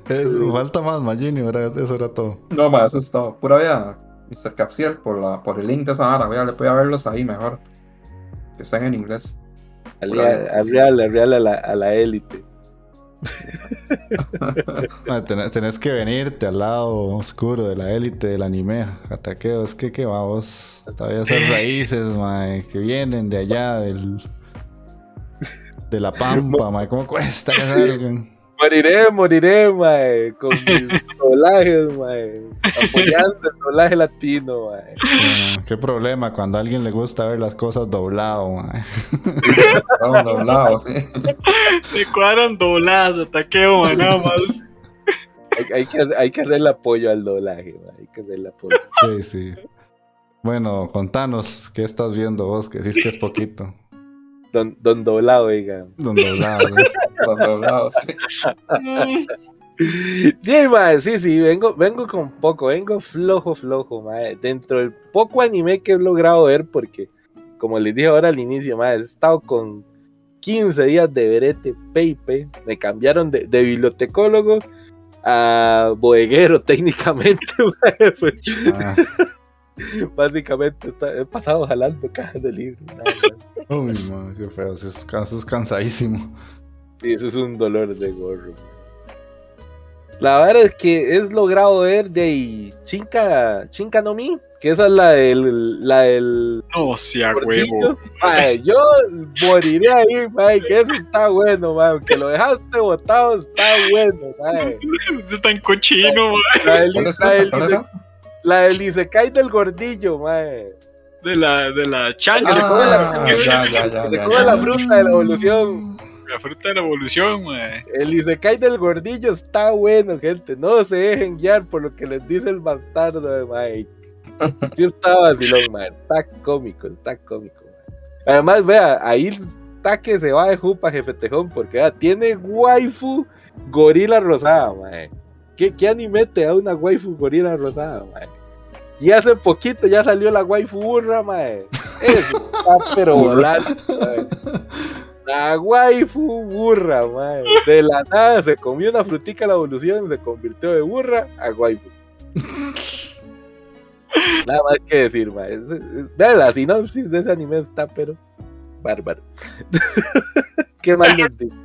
Eso, falta más, Magini, ¿verdad? Eso era todo. No, ma, eso es todo. Pura vida, Mr. Capsiel, por, la, por el link de esa hora. Vea, le voy a verlos ahí mejor. Que están en inglés. Al- al real, al real a la, a la élite. Tenés, tenés que venirte al lado oscuro de la élite del anime. Ataqueo, es que qué va vos. Todavía son raíces, mae, que vienen de allá del. De la pampa, mae. ¿Cómo cuesta que salgan? Moriré, moriré, mae, con mis doblajes, mae, apoyando el doblaje latino, mae. Ah, qué problema cuando a alguien le gusta ver las cosas doblado, mae. Estamos doblados, sí. Le cuadran dobladas, ataqueo, man, nada más. Hay, hay que, hay que hacerle apoyo al doblaje, mae, hay que hacerle apoyo. Sí, sí. Bueno, contanos qué estás viendo vos, que decís que es poquito. Don, don doblado, oiga. Don doblado, doblados, sí. Sí, mae, sí, sí, vengo, vengo con poco, vengo flojo, flojo, mae. Dentro del poco anime que he logrado ver, porque, como les dije ahora al inicio, mae, he estado con 15 días de verete, peipe, me cambiaron de, de bibliotecólogo a bodeguero técnicamente, mae, pues, Ah, básicamente está- he pasado jalando cajas de libros. uy, mae, qué feo. Eso es, eso es cansadísimo. Sí, eso es un dolor de gorro. La verdad es que es logrado ver de ahí Chinka, Chinka no Mi, que esa es la del, la del No, sea huevo. Yo moriré ahí, mae, que eso está bueno, mae, aunque lo dejaste botado, está bueno, mae. Eso es tan cochino, man. La del, ¿Cuál es la la Isekai del gordillo, mae. De la, de la chancha. se come la- Ah, ya, ya, ya, Se ya, come ya. la fruta de la evolución. La fruta de la evolución, man. El Isekai del gordillo está bueno, gente. No se dejen guiar por lo que les dice el bastardo de Mike. Yo estaba vacilón, man. Está cómico, está cómico. man. Además, vea, ahí está que se va de jupa, jefe Tejón, porque vea, tiene waifu gorila rosada, man. ¿Qué, ¿Qué anime te da una waifu gorila rosada, man? Y hace poquito ya salió la waifu burra, man. Eso está pero volando, man. La waifu burra, mae. De la nada se comió una frutica la evolución, se convirtió de burra a waifu. Nada más que decir, Vea la sinopsis de ese anime está, pero bárbaro. Qué mal digo.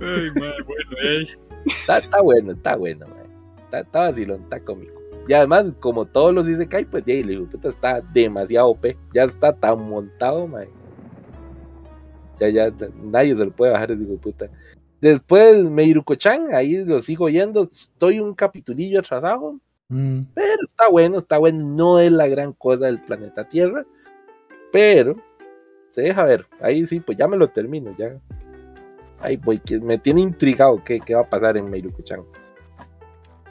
Ay, man, bueno, ey. Está, está bueno, está bueno, mae. Está, está vacilón, está cómico. Y además, como todos los Isekai, pues ya, de puta está demasiado OP. Ya está tan montado, mae. Ya, ya, nadie se lo puede bajar, de puta. Después, Meiruko-chan, ahí lo sigo oyendo. Estoy un capitulillo atrasado, Mm. pero está bueno, está bueno. No es la gran cosa del planeta Tierra, pero se deja ver. Ahí sí, pues ya me lo termino, ya. Ahí voy, que me tiene intrigado qué, qué va a pasar en Meiruko-chan.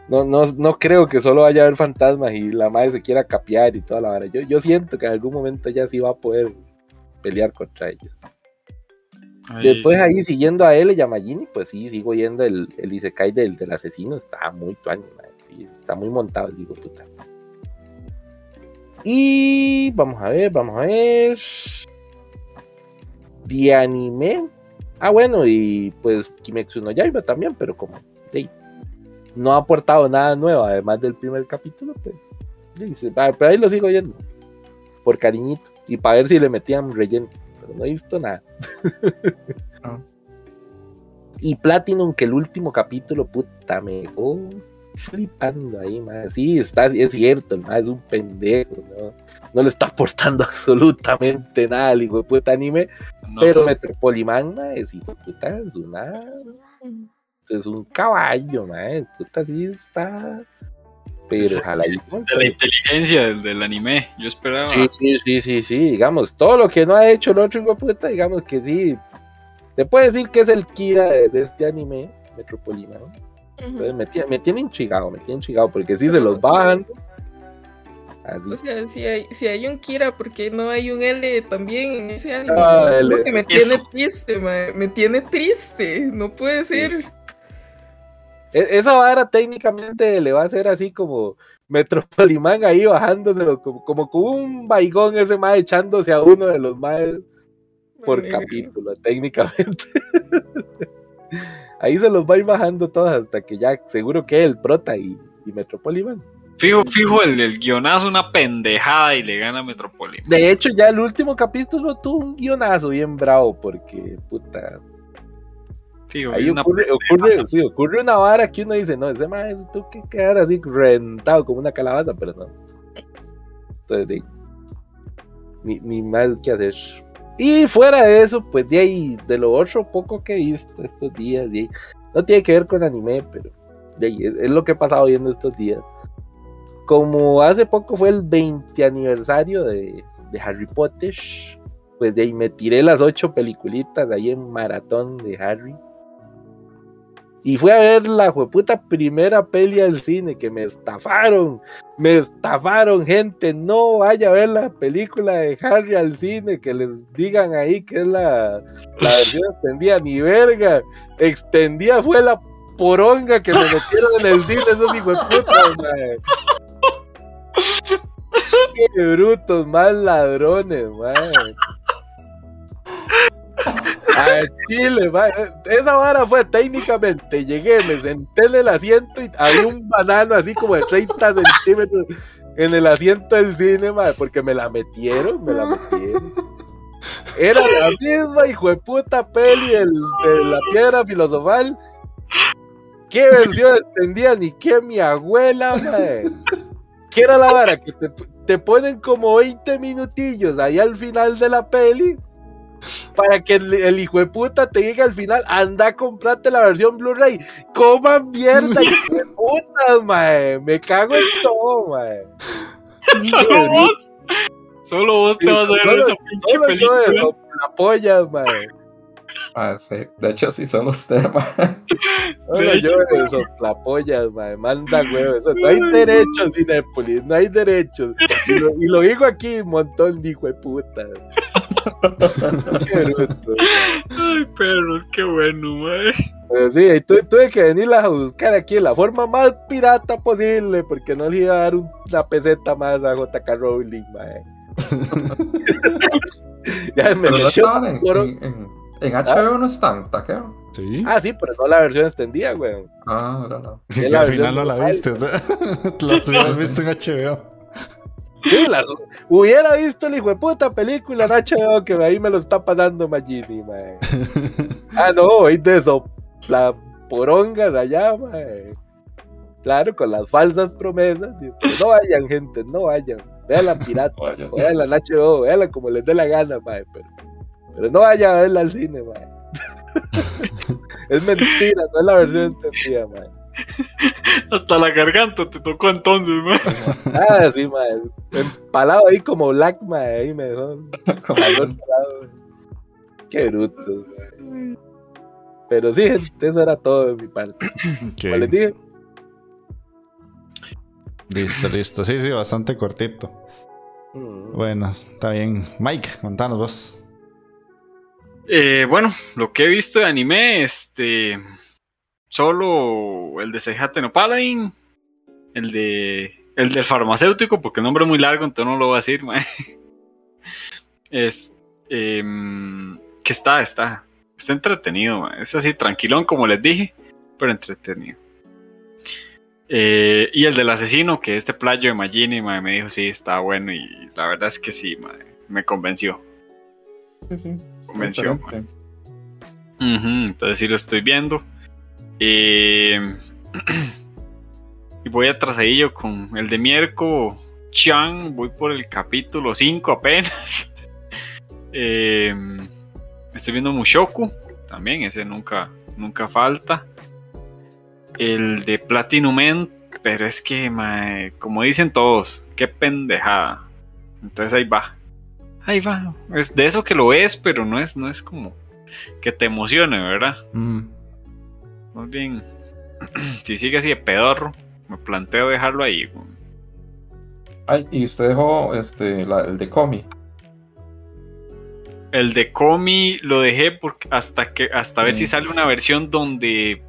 No, no, no creo que solo vaya a haber fantasmas y la madre se quiera capear y toda la vara. Yo, yo siento que en algún momento ya sí va a poder pelear contra ellos. Ahí Después sí. ahí siguiendo a él, Yamagini, pues sí, sigo yendo el, el Isekai del, del asesino, está muy tuaño, sí, está muy montado, digo, puta. Y vamos a ver, vamos a ver. De anime. Ah, bueno, y pues Kimetsu no Yaiba también, pero como sí, no ha aportado nada nuevo, además del primer capítulo, pues Dice, "Va, pero ahí lo sigo viendo. Por cariñito. Y para ver si le metían relleno. Pero no he visto nada. No. Y Platinum, que el último capítulo, puta, me dejó flipando ahí, más. Sí, está, es cierto, el mae es un pendejo, ¿no? No le está aportando absolutamente nada al hijo de puta anime. No, Pero Metropoliman, mae, es hijo de puta, es una. Es un caballo, mae. Puta, sí está. Pero ojalá. de la inteligencia del, del anime. Yo esperaba. Sí, sí, sí, sí, sí, digamos, todo lo que no ha hecho el otro hijo puta, digamos que sí. Se puede decir que es el Kira de, de este anime, Metropoliman. Entonces me, tiene, me tiene intrigado, me tiene intrigado, porque si se los bajan. Así. O sea, si hay, si hay un Kira, ¿por qué no hay un L también en ese anime? Ah, L. que me Eso. tiene triste, mae, me tiene triste, no puede ser. E- Esa vara técnicamente le va a hacer así como Metropoliman ahí bajándose como, como con un baigón ese más echándose a uno de los más por capítulo, técnicamente. ahí se los va a ir bajando todas hasta que ya seguro que el prota y, y Metropoliman. Fijo, fijo, el, el guionazo una pendejada y le gana a Metropolitan. De hecho, ya el último capítulo tuvo un guionazo bien bravo porque, puta, Ahí ocurre, ocurre, sí, ocurre una vara que uno dice, no, ese más tú que quedar así rentado como una calabaza, pero no. Entonces, de- ni, ni más que hacer. Y fuera de eso, pues de ahí, de lo otro poco que he visto estos días, de ahí, no tiene que ver con anime, pero de ahí, es, es lo que he pasado viendo estos días. Como hace poco fue el 20 aniversario de, de Harry Potter, pues de ahí me tiré las ocho peliculitas ahí en maratón de Harry. Y fui a ver la jueputa primera peli al cine que me estafaron. Me estafaron, gente. No vaya a ver la película de Harry al cine. Que les digan ahí que es la, la versión extendida. Ni verga. Extendida fue la poronga que me metieron en el cine. Esos puta, mae. Qué brutos, más ladrones, mae. A Chile, mae. Esa vara fue técnicamente. Llegué, me senté en el asiento y había un banano así como de 30 centímetros en el asiento del cine, mae, porque me la metieron, me la metieron. Era la misma hijo de puta peli el, de la piedra filosofal. ¿Qué versión entendía ni qué mi abuela, mae? ¿Qué era la vara? Que te, te ponen como 20 minutillos ahí al final de la peli para que el, el hijo de puta te diga al final, anda a comprarte la versión Blu-ray. Coman mierda, hijo de puta, mae. Me cago en todo, mae. Solo vos. Solo vos te Sí, vas a ver solo- esa pinche Solo yo de película. soplapollas, mae. Ah, sí. De hecho, sí, son los temas. Solo De yo de soplapollas, mae. Manda huevo. Eso. No hay derechos, Cinépolis. No hay derechos. Y lo, y lo digo aquí, un montón de hijo de puta. Qué bruto, mae. Ay, perros, qué bueno, mae. Pero sí, y tu- tuve que venirlas a buscar aquí de la forma más pirata posible, porque no le iba a dar un- una peseta más a JK Rowling, mae. ya me no metió estaban en, en, en, HBO, no están, taqueo. Sí. Ah, sí, pero no la versión extendida, weón. Ah, no, no. la al final no la viste, o sea, las hubieras visto en HBO. Sí, las- hubiera visto el hijo de puta película en HBO que ahí me lo está pasando Magini, mae. Ah, no, es de eso, la poronga de allá, mae. Claro, con las falsas promesas. y- No vayan, gente, no vayan. Vean la pirata. Vaya. Veanla en HBO, veanla como les dé la gana, mae, pero, pero no vaya a verla al cine, mae. es mentira, no es la versión entendida, mae. Hasta la garganta te tocó entonces, mae. Ah, sí, mae. Empalado ahí como Black, mae, ahí me dejó Como al otro lado. Qué bruto, mae. Pero sí, eso era todo de mi parte. Ok. Como les dije, Listo, listo. Sí, sí, bastante cortito. mm, Bueno, está bien. Mike, contanos vos. Eh, bueno, lo que he visto de anime, este. Solo el de Seihate no Paladin. El de. El del farmacéutico, porque el nombre es muy largo, entonces no lo voy a decir, mae. Es. em, que está, está. Está entretenido. Es así, tranquilón, como les dije, pero entretenido. Eh, y el del asesino, que este playo de Magini, me dijo, sí, está bueno. Y la verdad es que sí, me convenció. Sí, sí. Convenció, excelente. Ujú, entonces sí lo estoy viendo. Eh, y voy atrasadillo con el de Mierco Chan. Voy por el capítulo 5 apenas. Eh, estoy viendo Mushoku. También, ese nunca, nunca falta. El de Platinum End. Pero es que, mae, como dicen todos, qué pendejada. Entonces ahí va. Ahí va. Es de eso que lo es, pero no es, no es como que te emocione, ¿verdad? Mm. Más bien, si sigue así de pedorro, me planteo dejarlo ahí. Ay, y usted dejó este, la- el de Comi. El de Comi lo dejé porque hasta que hasta ver Mm. si sale una versión donde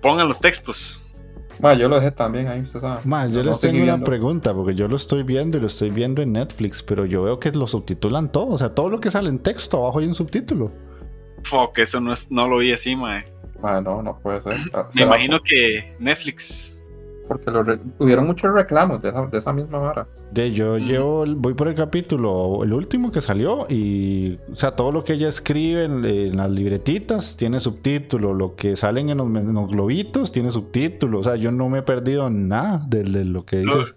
pongan los textos. Ma, yo lo dejé también ahí, usted sabe. Más, yo les tengo una viendo. pregunta, porque yo lo estoy viendo y lo estoy viendo en Netflix, pero yo veo que lo subtitulan todo. O sea, todo lo que sale en texto, abajo hay un subtítulo. Fuck, eso no, es, no lo vi así, mae. Ma, no, no puede ser. Ah, Me imagino que Netflix. Porque lo re- hubieron muchos reclamos de esa, de esa misma vara. De yo Mm. llevo, voy por el capítulo, el último que salió, y, o sea, todo lo que ella escribe en, en las libretitas tiene subtítulo, lo que salen en los, en los globitos tiene subtítulo, o sea, yo no me he perdido nada de, de lo que Lo- dices.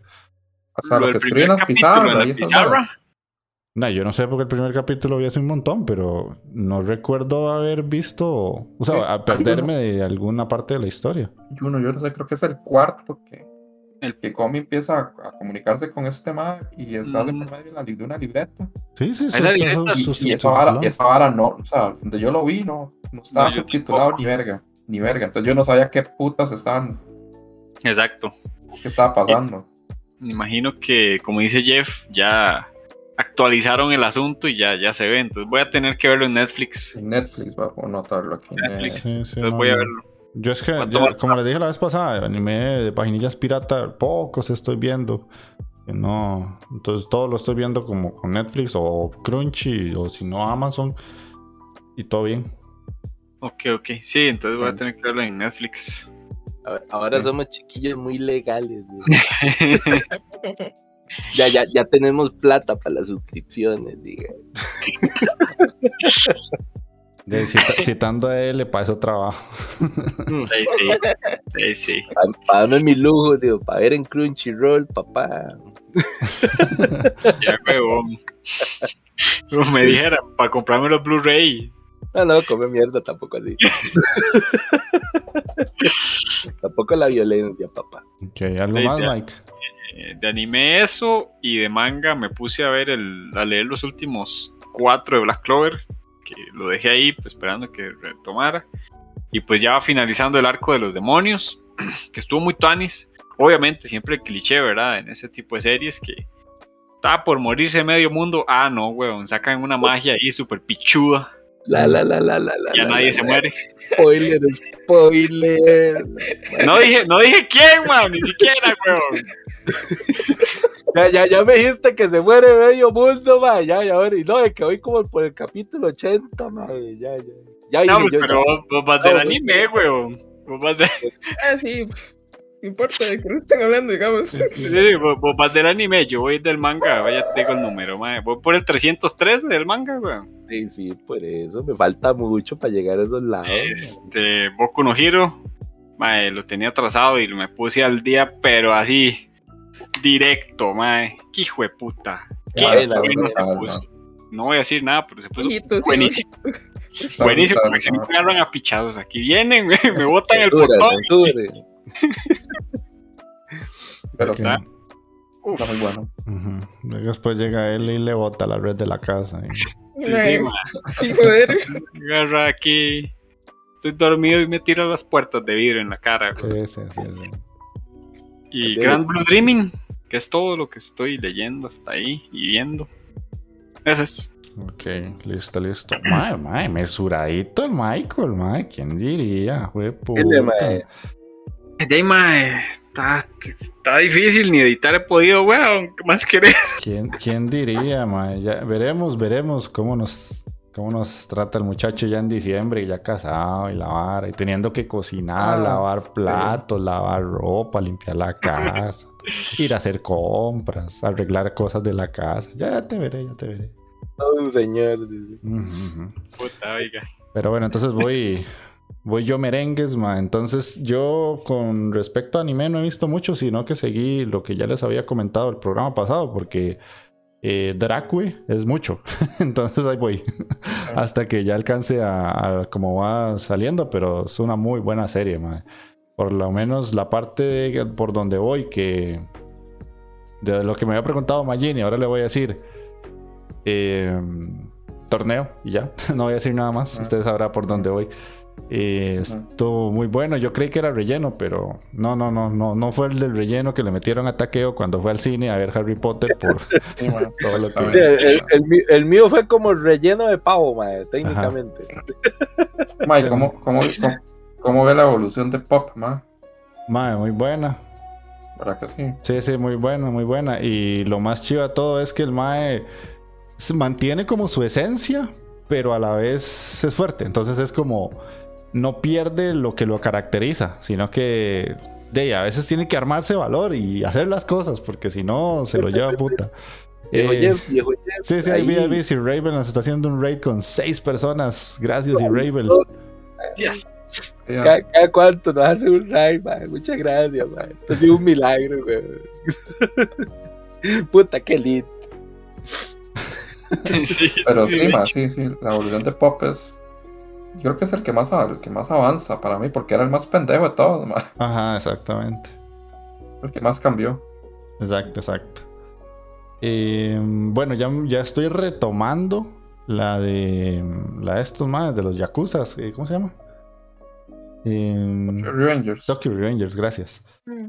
Hasta lo, que escriben primer las capítulo pizarras. en la pizarra. No, yo no sé porque el primer capítulo vi hace un montón, pero no recuerdo haber visto, o sea, Sí, a perderme de alguna parte de la historia. Y uno, yo no sé, creo que es el cuarto que, El- que Comi empieza a, a comunicarse con este ma y está de Mm. por medio de, la, li- de una libreta. Sí, sí, sí. Y, y esa, vara, esa vara no, o sea, donde yo lo vi no, no estaba No, yo subtitulado ni verga, ni verga. Entonces yo no sabía qué putas estaban, Exacto. qué estaba pasando. Me imagino que, como dice Jeff, ya actualizaron el asunto y ya, ya se ve. Entonces voy a tener que verlo en Netflix. En Netflix va a notarlo aquí. en Netflix. Sí, sí, Entonces no, voy a verlo. Yo es que, ya, como les dije la vez pasada, anime de paginillas pirata, pocos estoy viendo. Que no, entonces todo lo estoy viendo como con Netflix o Crunchy o si no Amazon y todo bien. Ok, ok. Sí, entonces voy a tener que verlo en Netflix. Ahora- Ahora somos chiquillos muy legales. Ya, ya, ya tenemos plata para las suscripciones, diga. De, cita- citando a él, para eso trabajo. Sí, sí. Sí, sí. Para darme mi lujo, digo, para ver en Crunchyroll, papá. Ya, huevón. Como me dijera, para comprarme los Blu-ray. No, no, come mierda, tampoco así. tampoco la violencia, papá. Ok, ¿algo Sí, más, ya. Mike? Eh, de anime eso y de manga me puse a ver el, a leer los últimos cuatro de Black Clover, que lo dejé ahí pues, esperando que retomara. Y pues ya va finalizando el arco de los demonios, que estuvo muy tuanis. Obviamente siempre el cliché, ¿verdad? En ese tipo de series que estaba por morirse medio mundo. Ah, no, weón, sacan una magia ahí súper pichuda. La, la, la, la, la, la. Ya la, nadie la, se la. muere. Spoiler, spoiler. No dije, no dije quién, man, ni siquiera, weón. Ya, ya, ya me dijiste que se muere medio mundo, ma. Ya, ya, y no, es que voy como por el capítulo 80, ma. Ya, ya. Ya dije No, pues, yo, pero ya. vos, vas del No, anime, weón. Vos vas de- Ah, sí, no importa de qué están hablando, digamos. Sí, vos, vos vas del anime, yo voy del manga, vaya te digo el número, mae. Voy por el 303 del manga, weón. Sí, sí, por eso me falta mucho para llegar a esos lados. Este, Boku no Hiro, mae, lo tenía atrasado y me puse al día, pero así, directo, mae. Qué hijo de puta. Qué verdad, se no. puso. No voy a decir nada, pero se puso sí, buenísimo. Buenísimo, porque si me ¿no? agarran a pichados aquí. Vienen, me, me botan el portón. Pero está, Uf, está muy bueno. Después llega él y le bota la red de la casa. sí, sí, joder. Agarra aquí. Estoy dormido y me tira las puertas de vidrio en la cara. güey. Sí, sí, sí, sí. Y. Grand Blue Dreaming, que es todo lo que estoy leyendo hasta ahí y viendo. Eso es. Ok, listo, listo. Mae, mae, mesuradito el Michael, mae. ¿Quién diría? Jue puta. Mae, está, está difícil ni editar he podido, weón. ¿Qué más querés? ¿Quién, quién diría, mae? Ya, veremos, veremos cómo nos cómo nos trata el muchacho ya en diciembre y ya casado y la vara y teniendo que cocinar, Ah, lavar sí. platos, lavar ropa, limpiar la casa, ir a hacer compras, arreglar cosas de la casa. Ya, ya te veré, ya te veré. Todo un señor. Ujú. Puta, oiga. Pero bueno, entonces voy voy yo merengues, ma. Entonces yo con respecto a anime no he visto mucho, sino que seguí lo que ya les había comentado el programa pasado, porque eh, Dracue es mucho. entonces ahí voy. Hasta que ya alcance a, a cómo va saliendo, pero es una muy buena serie, ma. Por lo menos la parte de- por donde voy, que de lo que me había preguntado Magini, ahora le voy a decir eh, torneo y ya. no voy a decir nada más. Ah. Ustedes sabrán por dónde voy. Eh, estuvo muy bueno. Yo creí que era relleno, pero no, no, no, no, no fue el del relleno que le metieron a taqueo cuando fue al cine a ver Harry Potter por todo lo que. El, el- el mí- el mío fue como relleno de pavo, mae, técnicamente. Ma, ¿y cómo, cómo, cómo, cómo ve la evolución de Pop, ma? Madre, muy buena. ¿Verdad que sí? Sí, sí, muy buena, muy buena. Y lo más chido de todo es que el Mae se mantiene como su esencia, pero a la vez es fuerte. Entonces es como no pierde lo que lo caracteriza, sino que de a veces tiene que armarse valor y hacer las cosas, porque si no se lo lleva a puta. Viejo Eh, Jeff, viejo Jeff, Sí, sí, ahí vi, ahí. ahí vi, si Raven nos está haciendo un raid con seis personas. Gracias, y Raven. Yes. Cada, cada cuánto nos hace un raid, mae. Muchas gracias, mae. Esto ha sido un milagro, güey. Puta, qué lindo. Sí, Pero sí, sí, ma, sí, sí. La evolución de Pop es. Yo creo que es el que más, el que más avanza para mí, porque era el más pendejo de todos, ma. Ajá, exactamente. El que más cambió. Exacto, exacto. Eh, bueno, ya, ya estoy retomando la de la de estos más, de los Yakuza. ¿Cómo se llama? Eh, Revengers. Tokyo Revengers, gracias. Mm.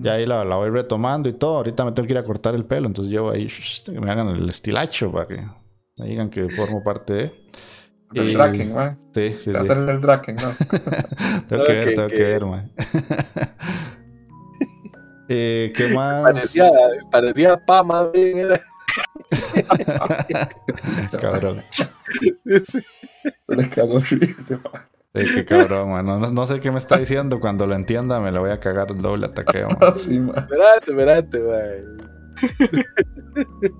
Ya ahí la, la voy retomando y todo. Ahorita me tengo que ir a cortar el pelo, entonces llevo ahí que me hagan el estilacho para que me digan que formo parte de. El Y- Draken. Sí, sí, sí. Hacer el Draken, ¿no? tengo que ver, Ok, tengo que ver, man. eh, ¿Qué más? Parecía, parecía pa, más bien era. Cabrón. Sí, qué cabrón, man. No, no sé qué me está diciendo. Cuando lo entienda, me lo voy a cagar el doble ataqueo. man. Así, ma. Esperate, esperate, mae.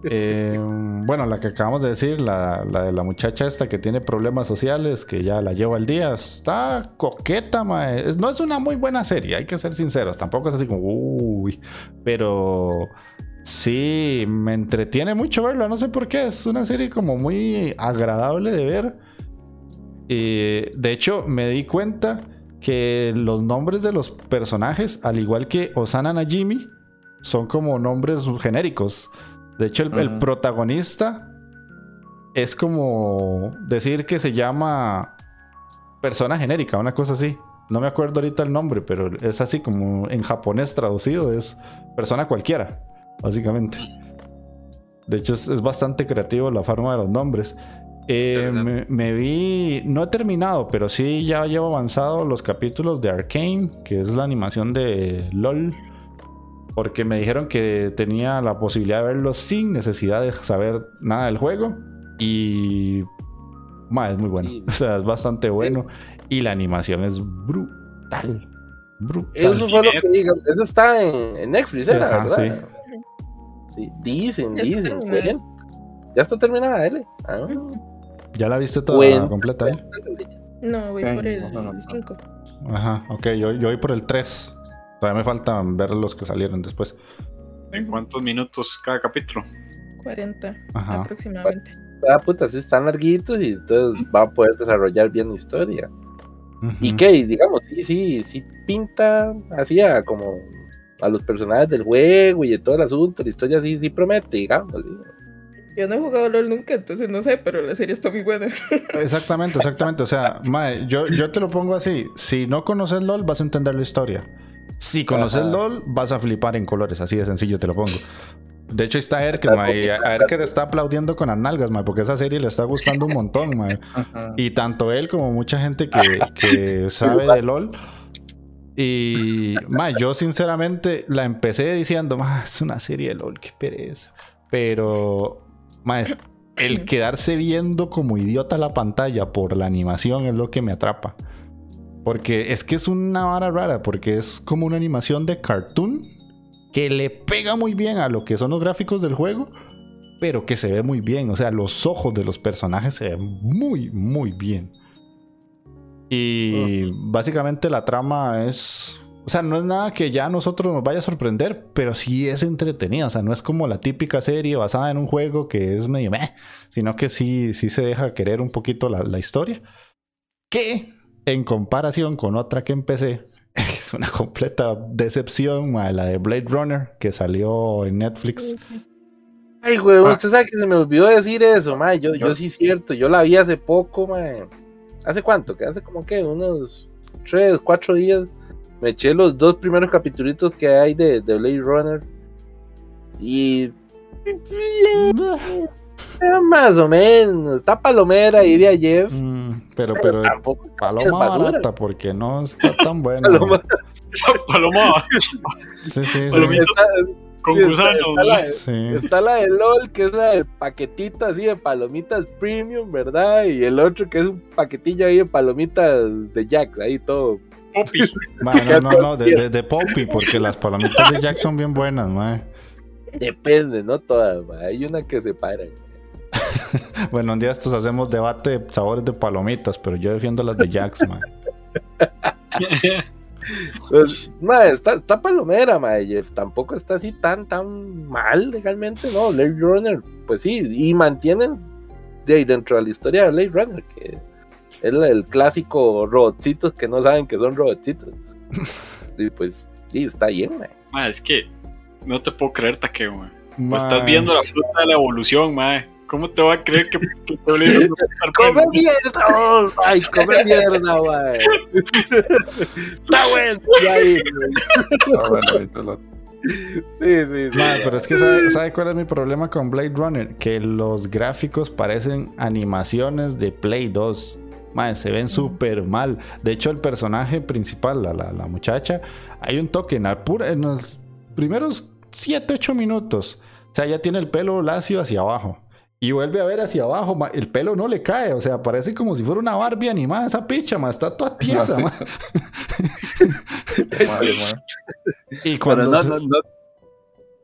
Eh, bueno, la que acabamos de decir, la, de la muchacha esta que tiene problemas sociales, que ya la llevo al día, está coqueta, no es una muy buena serie, hay que ser sinceros. Tampoco es así como, uy, pero sí, me entretiene mucho verla, no sé por qué. Es una serie como muy agradable de ver. De hecho, me di cuenta que los nombres de los personajes, al igual que Osana Najimi, son como nombres genéricos. De hecho, el, protagonista es como decir que se llama persona genérica, una cosa así. No me acuerdo ahorita el nombre, pero es así como en japonés traducido, es persona cualquiera, básicamente. De hecho, es, es bastante creativo la forma de los nombres. Eh, me, me vi, no he terminado, pero sí ya llevo avanzado los capítulos de Arcane, que es la animación de LOL. Porque me dijeron que tenía la posibilidad de verlo sin necesidad de saber nada del juego. Y. ma, es muy bueno. Sí. O sea, es bastante bueno. Y la animación es brutal. Brutal. Eso fue lo que digo. Eso está en, en Netflix, ¿era? Ajá, ¿verdad? Sí, dicen, Ya está dicen. cuenten. Ya está terminada, L. Ah, ¿Ya la viste toda Bueno. completa ahí? No, voy por no, no, no. el 5. Ajá, ok. Yo, yo voy por el 3. Todavía me faltan ver los que salieron después. ¿En cuántos minutos cada capítulo? 40 Ajá. aproximadamente. Ah, puta, sí están larguitos y entonces va a poder desarrollar bien la historia. Y que, digamos, sí, sí, sí pinta así a como a los personajes del juego y de todo el asunto, la historia sí, sí promete, digamos. sí. Yo no he jugado LOL nunca, entonces no sé, pero la serie está muy buena. Exactamente, exactamente. O sea, mae, yo, yo te lo pongo así. Si no conoces LOL, vas a entender la historia. Si conoces Ajá. LOL, vas a flipar en colores. Así de sencillo te lo pongo. De hecho, está Erker, mae. y a- a Erker está aplaudiendo con las nalgas, mae, porque esa serie le está gustando un montón. Ajá. Y tanto él como mucha gente que, que sabe de LOL. Y mae, yo sinceramente la empecé diciendo, "Ma, es una serie de LOL, qué pereza. Pero es el quedarse viendo como idiota la pantalla por la animación es lo que me atrapa. Porque es que es una vara rara, porque es como una animación de cartoon que le pega muy bien a lo que son los gráficos del juego, pero que se ve muy bien. O sea, los ojos de los personajes se ven muy, muy bien. Y básicamente la trama es. O sea, no es nada que ya a nosotros nos vaya a sorprender, pero sí es entretenida. O sea, no es como la típica serie basada en un juego que es medio meh, sino que sí, sí se deja querer un poquito la, la historia. Que en comparación con otra que empecé, es una completa decepción, mae, la de Blade Runner, que salió en Netflix. Ay, güey, Ah. usted sabe que se me olvidó decir eso, ma. Yo, yo sí, cierto, yo la vi hace poco, ma. ¿Hace cuánto? Que hace como que unos tres, cuatro días. Me eché los dos primeros capítulos que hay de, de Blade Runner. Y. eh, Más o menos. Está palomera, diría Jeff. Mm, pero, pero tampoco es paloma barata, porque no está tan buena. Paloma. Paloma, Sí, sí, sí. Está, con gusanos. está la-. Sí. Está la de LOL, que es la del paquetito así de palomitas premium, ¿verdad? Y el otro que es un paquetillo ahí de palomitas de Jack, ahí todo. Poppy. No, no, no, de, de, de Poppy, porque las palomitas de Jack son bien buenas, mae. Depende, no todas, ma, hay una que se para. Bueno, un día estos hacemos debate de sabores de palomitas, pero yo defiendo las de Jax, mae. Pues, ma, está, está palomera, ma, Jeff, tampoco está así tan, tan mal legalmente, no. Blade Runner, pues sí, y mantienen de ahí dentro de la historia de Blade Runner, que es el clásico robotcitos que no saben que son robotcitos. Y pues, sí, está bien, ma. Ma, es que no te puedo creer, Takeo, ma. Mae. Pues estás viendo la fruta de la evolución, ma. ¿Cómo te va a creer que, que te de estar ¡Come mierda! oh, ¡Ay, come mierda, güey! Está bueno. Ah, bueno, ahí se lo- Sí, sí, sí. Mae, pero es que ¿sabe, sabe cuál es mi problema con Blade Runner? Que los gráficos parecen animaciones de Play 2. Mae, se ven súper mal. De hecho, el personaje principal, la, la, la muchacha, hay un toque en, la pura- en los primeros 7, 8 minutos. O sea, ya tiene el pelo lacio hacia abajo. Y vuelve a ver hacia abajo, ma, el pelo no le cae, o sea, parece como si fuera una Barbie animada esa picha, ma, está toda tiesa, sí. ma. Madre, madre. Y Pero cuando no, se- no, no,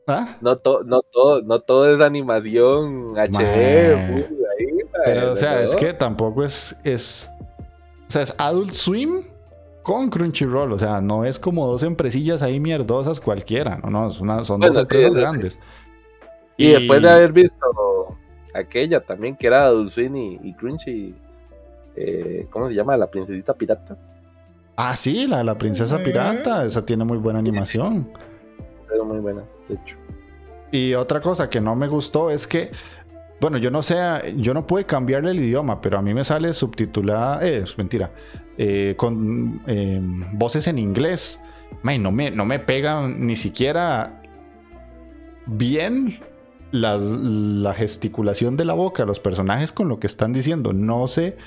¿Ah? no, to- no, todo, no todo es animación HD, full, ahí, Pero, o sea, es que tampoco es, es. O sea, es Adult Swim con Crunchyroll. O sea, no es como dos empresillas ahí mierdosas cualquiera. No, no, es una, son Bueno, dos sí, empresas sí. grandes. Y después de haber visto aquella también que era Dulcin y, y Crunchy, eh, ¿cómo se llama? La princesita pirata. Ah, sí, la, la princesa pirata. Esa tiene muy buena animación. Era muy buena, de hecho. Y otra cosa que no me gustó es que. Bueno, yo no sé, yo no pude cambiarle el idioma, pero a mí me sale subtitulada, eh, es mentira, eh, con eh, voces en inglés. May, no, me, no me pegan ni siquiera bien la gesticulación de la boca, los personajes con lo que están diciendo. No sé,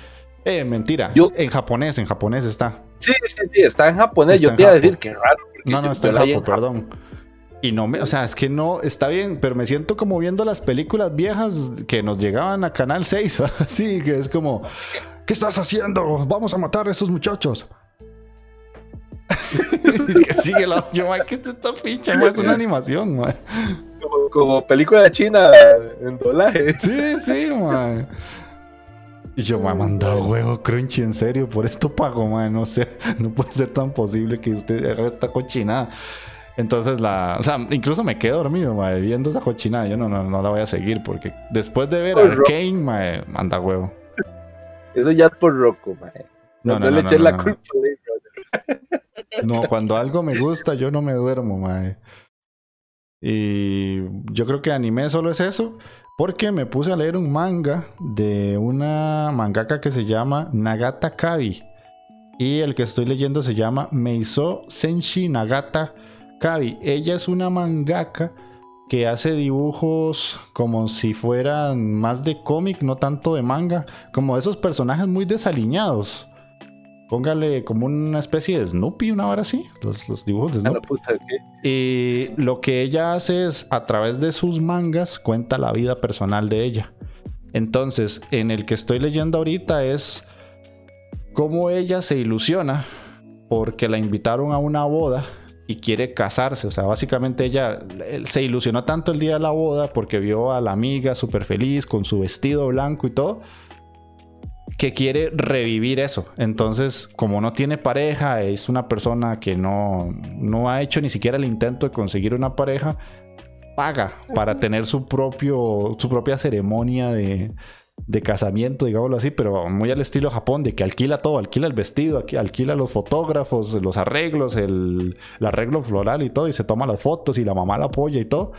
eh, mentira, Yo- en japonés, en japonés está. Sí, sí, sí, está en japonés. Está yo en te iba a decir que raro. No, no, está en Japo, perdón. Y no me, o sea, es que no, está bien, pero me siento como viendo las películas viejas que nos llegaban a Canal 6, así que es como, ¿qué estás haciendo? Vamos a matar a esos muchachos. es que sigue la yo, mae, ¿qué es esta ficha? Es una animación, mae. Como, como película china en doblaje. Sí, sí, mae. Y yo me mandado huevo crunchy, en serio, por esto pago, mae. No sé, no puede ser tan posible que usted haga esta cochinada. Entonces la, o sea, incluso me quedo dormido, mae, viendo esa cochinada. Yo no, no, no la voy a seguir porque después de ver Por Arcane, mae, manda huevo. Eso ya es por Rocco, mae. No, No, no, no, le no, la no. culpa. No, cuando algo me gusta, yo no me duermo, mae. Y yo creo que anime solo es eso, porque me puse a leer un manga de una mangaka que se llama Nagata Kabi. Y el que estoy leyendo se llama Meiso Senshi Nagata Kabi. Ella es una mangaka que hace dibujos como si fueran más de cómic, no tanto de manga, como esos personajes muy desaliñados. Póngale como una especie de Snoopy, una hora así, los, los dibujos de Ah, Snoopy. puta. Y lo que ella hace es, a través de sus mangas, cuenta la vida personal de ella. Entonces, en el que estoy leyendo ahorita es cómo ella se ilusiona porque la invitaron a una boda y quiere casarse. O sea, básicamente ella se ilusionó tanto el día de la boda porque vio a la amiga súper feliz con su vestido blanco y todo, que quiere revivir eso. Entonces, como no tiene pareja, es una persona que no, no ha hecho ni siquiera el intento de conseguir una pareja, paga para tener su, propio, su propia ceremonia de, de casamiento, digámoslo así, pero muy al estilo Japón, de que alquila todo, alquila el vestido, alquila los fotógrafos, los arreglos, el, el arreglo floral y todo, y se toma las fotos y la mamá la apoya y todo.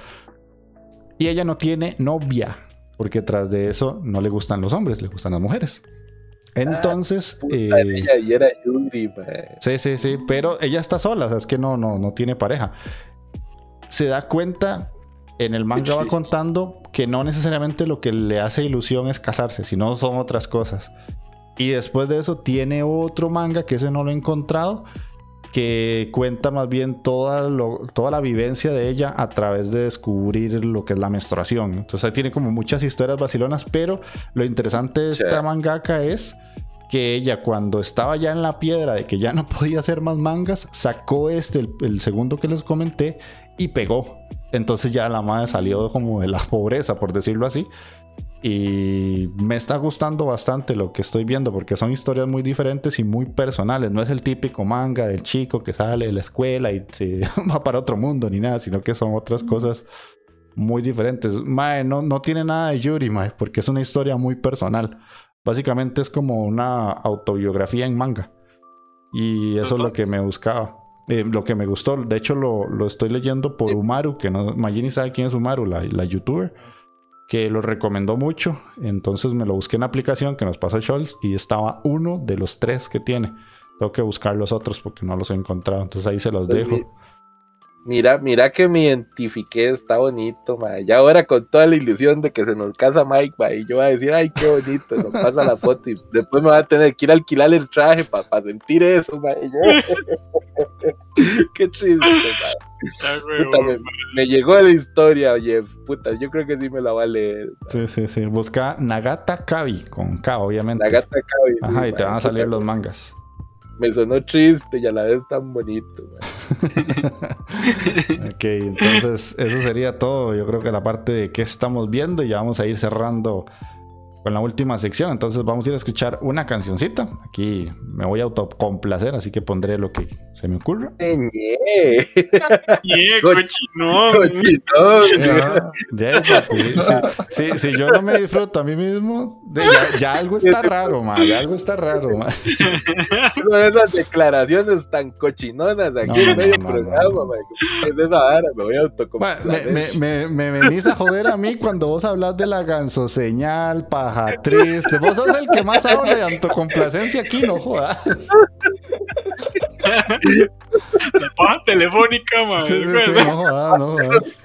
Y ella no tiene novia, porque tras de eso no le gustan los hombres, le gustan las mujeres. Entonces, Puta, eh, ella y era Yuri. Sí, sí, sí, pero ella está sola, o sea, es que no, no, no tiene pareja. Se da cuenta, en el manga va contando que no necesariamente lo que le hace ilusión es casarse, sino son otras cosas. Y después de eso tiene otro manga, que ese no lo he encontrado, que cuenta más bien toda, lo- toda la vivencia de ella a través de descubrir lo que es la menstruación. Entonces ahí tiene como muchas historias vacilonas, pero lo interesante de esta mangaka es que ella cuando estaba ya en la piedra de que ya no podía hacer más mangas, sacó este, el, el segundo que les comenté, y pegó. Entonces ya la madre salió como de la pobreza, por decirlo así. Y me está gustando bastante lo que estoy viendo porque son historias muy diferentes y muy personales. No es el típico manga del chico que sale de la escuela y se va para otro mundo ni nada, sino que son otras cosas muy diferentes. Mae, no, no tiene nada de Yuri, mae, porque es una historia muy personal. Básicamente es como una autobiografía en manga. Y eso es lo que me buscaba. Eh, lo que me gustó. De hecho, lo, lo estoy leyendo por Umaru, que no. Magini sabe quién es Umaru, la, la youtuber. Que lo recomendó mucho. Entonces me lo busqué en la aplicación que nos pasó Scholz. Y estaba uno de los tres que tiene. Tengo que buscar los otros porque no los he encontrado. Entonces ahí se los Pues dejo. Mi- Mira, mira que me identifiqué, está bonito, mae. Ya ahora con toda la ilusión de que se nos casa Mike, mae, y yo voy a decir, ay, qué bonito, nos pasa la foto y después me va a tener que ir a alquilar el traje para sentir eso, mae. y yo- qué triste. Ya, Puta, me, me llegó la historia, oye, puta, yo creo que sí me la va a leer. Sí, sí, sí. Busca Nagata Kabi con K, obviamente. La gata Cabi, sí, Ajá, y te van a salir los mangas. Me sonó triste y a la vez tan bonito, ok, entonces eso sería todo. Yo creo que la parte de qué estamos viendo y ya vamos a ir cerrando con la última sección. Entonces vamos a ir a escuchar una cancioncita. Aquí me voy a autocomplacer, así que pondré lo que se me ocurra. Ñe. Yeah, Coch- cochinón. Cochinón, Ya, papi, si, si- si yo no me disfruto a mí mismo, de- ya, ya algo está raro, man. Ya algo está raro, man. Una de esas declaraciones tan cochinonas aquí No, en medio no, programa. ¿Qué es esa vara? Me voy a Ma, autocomplacer. Me, me, me, me venís a joder a mí cuando vos hablas de la gansoseñal, paja triste. Vos sos el que más habla de autocomplacencia aquí, no jodas. La paja telefónica, man. Sí, sí, sí, no jodas, no jodas.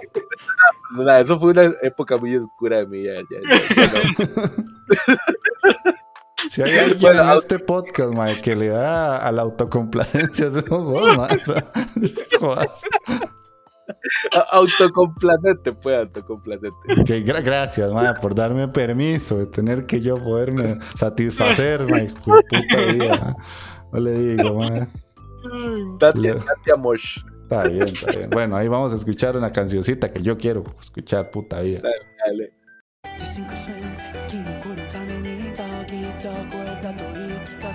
O sea, eso fue una época muy oscura de mí. Ya, ya, ya, ya no. Si hay alguien Bueno, en este podcast, mae, que le da a la autocomplacencia, sos vos, mae. O sea, jodas. Autocomplacente, pues, autocomplacente. Ok, gra- gracias, mae, por darme permiso de tener que yo poderme satisfacer, de puta vida. No le digo, mae. Tati, Tati Amosh. Está bien, está bien. Bueno, ahí vamos a escuchar una cancioncita que yo quiero escuchar, puta vida. Dale.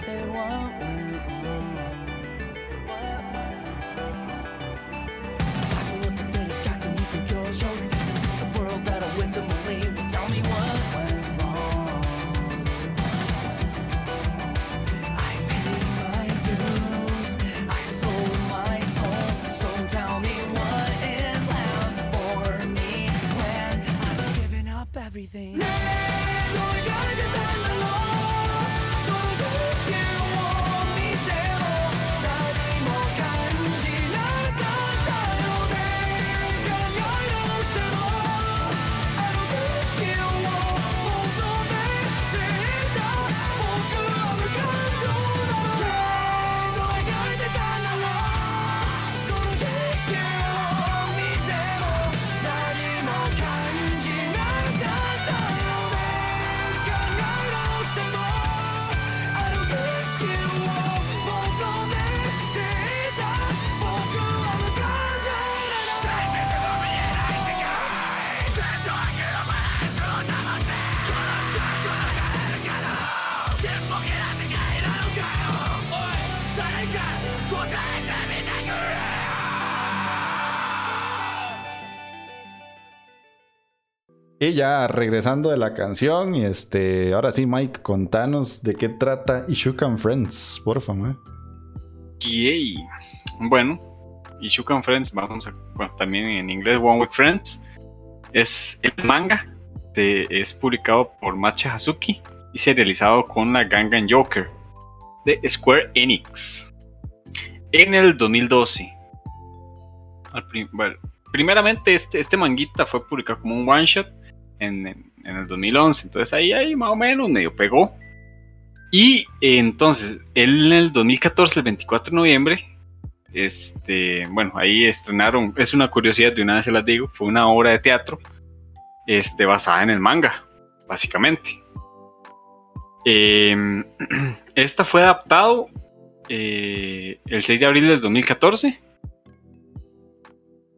デ joke. If it's a world that I wisdom believe, well, tell me what went wrong. I pay my dues, I've sold my soul, so tell me what is left for me when I've given up everything. Y ya regresando de la canción, y este, ahora sí, Mike, contanos de qué trata Ishukan Friends, por favor. Yay. Bueno, Ishukan Friends, vamos a, también en inglés One Week Friends, es el manga, de- es publicado por Macha Hazuki y serializado con la Gangan Joker de Square Enix en el 2012. Al prim- bueno, primeramente, este, este manguita fue publicado como un one shot en, el 2011, entonces ahí, ahí más o menos medio pegó. Y eh, entonces, en el 2014, el 24 de noviembre, este, bueno, ahí estrenaron, es una curiosidad, de una vez se las digo, fue una obra de teatro este, basada en el manga, básicamente. Eh, esta fue adaptado eh, el 6 de abril del 2014.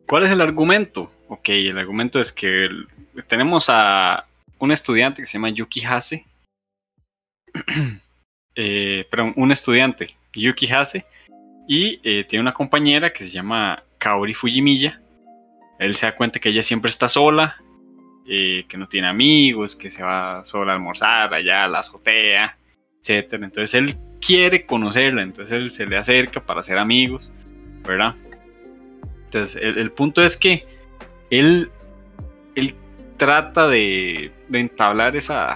¿Cuál es el argumento? Ok, el argumento es que tenemos a un estudiante que se llama Yuki Hase. Eh, perdón, un estudiante, Yuki Hase, y eh, tiene una compañera que se llama Kaori Fujimiya. Él se da cuenta que ella siempre está sola, eh, que no tiene amigos, que se va sola a almorzar allá a la azotea, etc. Entonces él quiere conocerla, entonces él se le acerca para ser amigos, ¿verdad? Entonces el, punto es que él trata de, de entablar esa,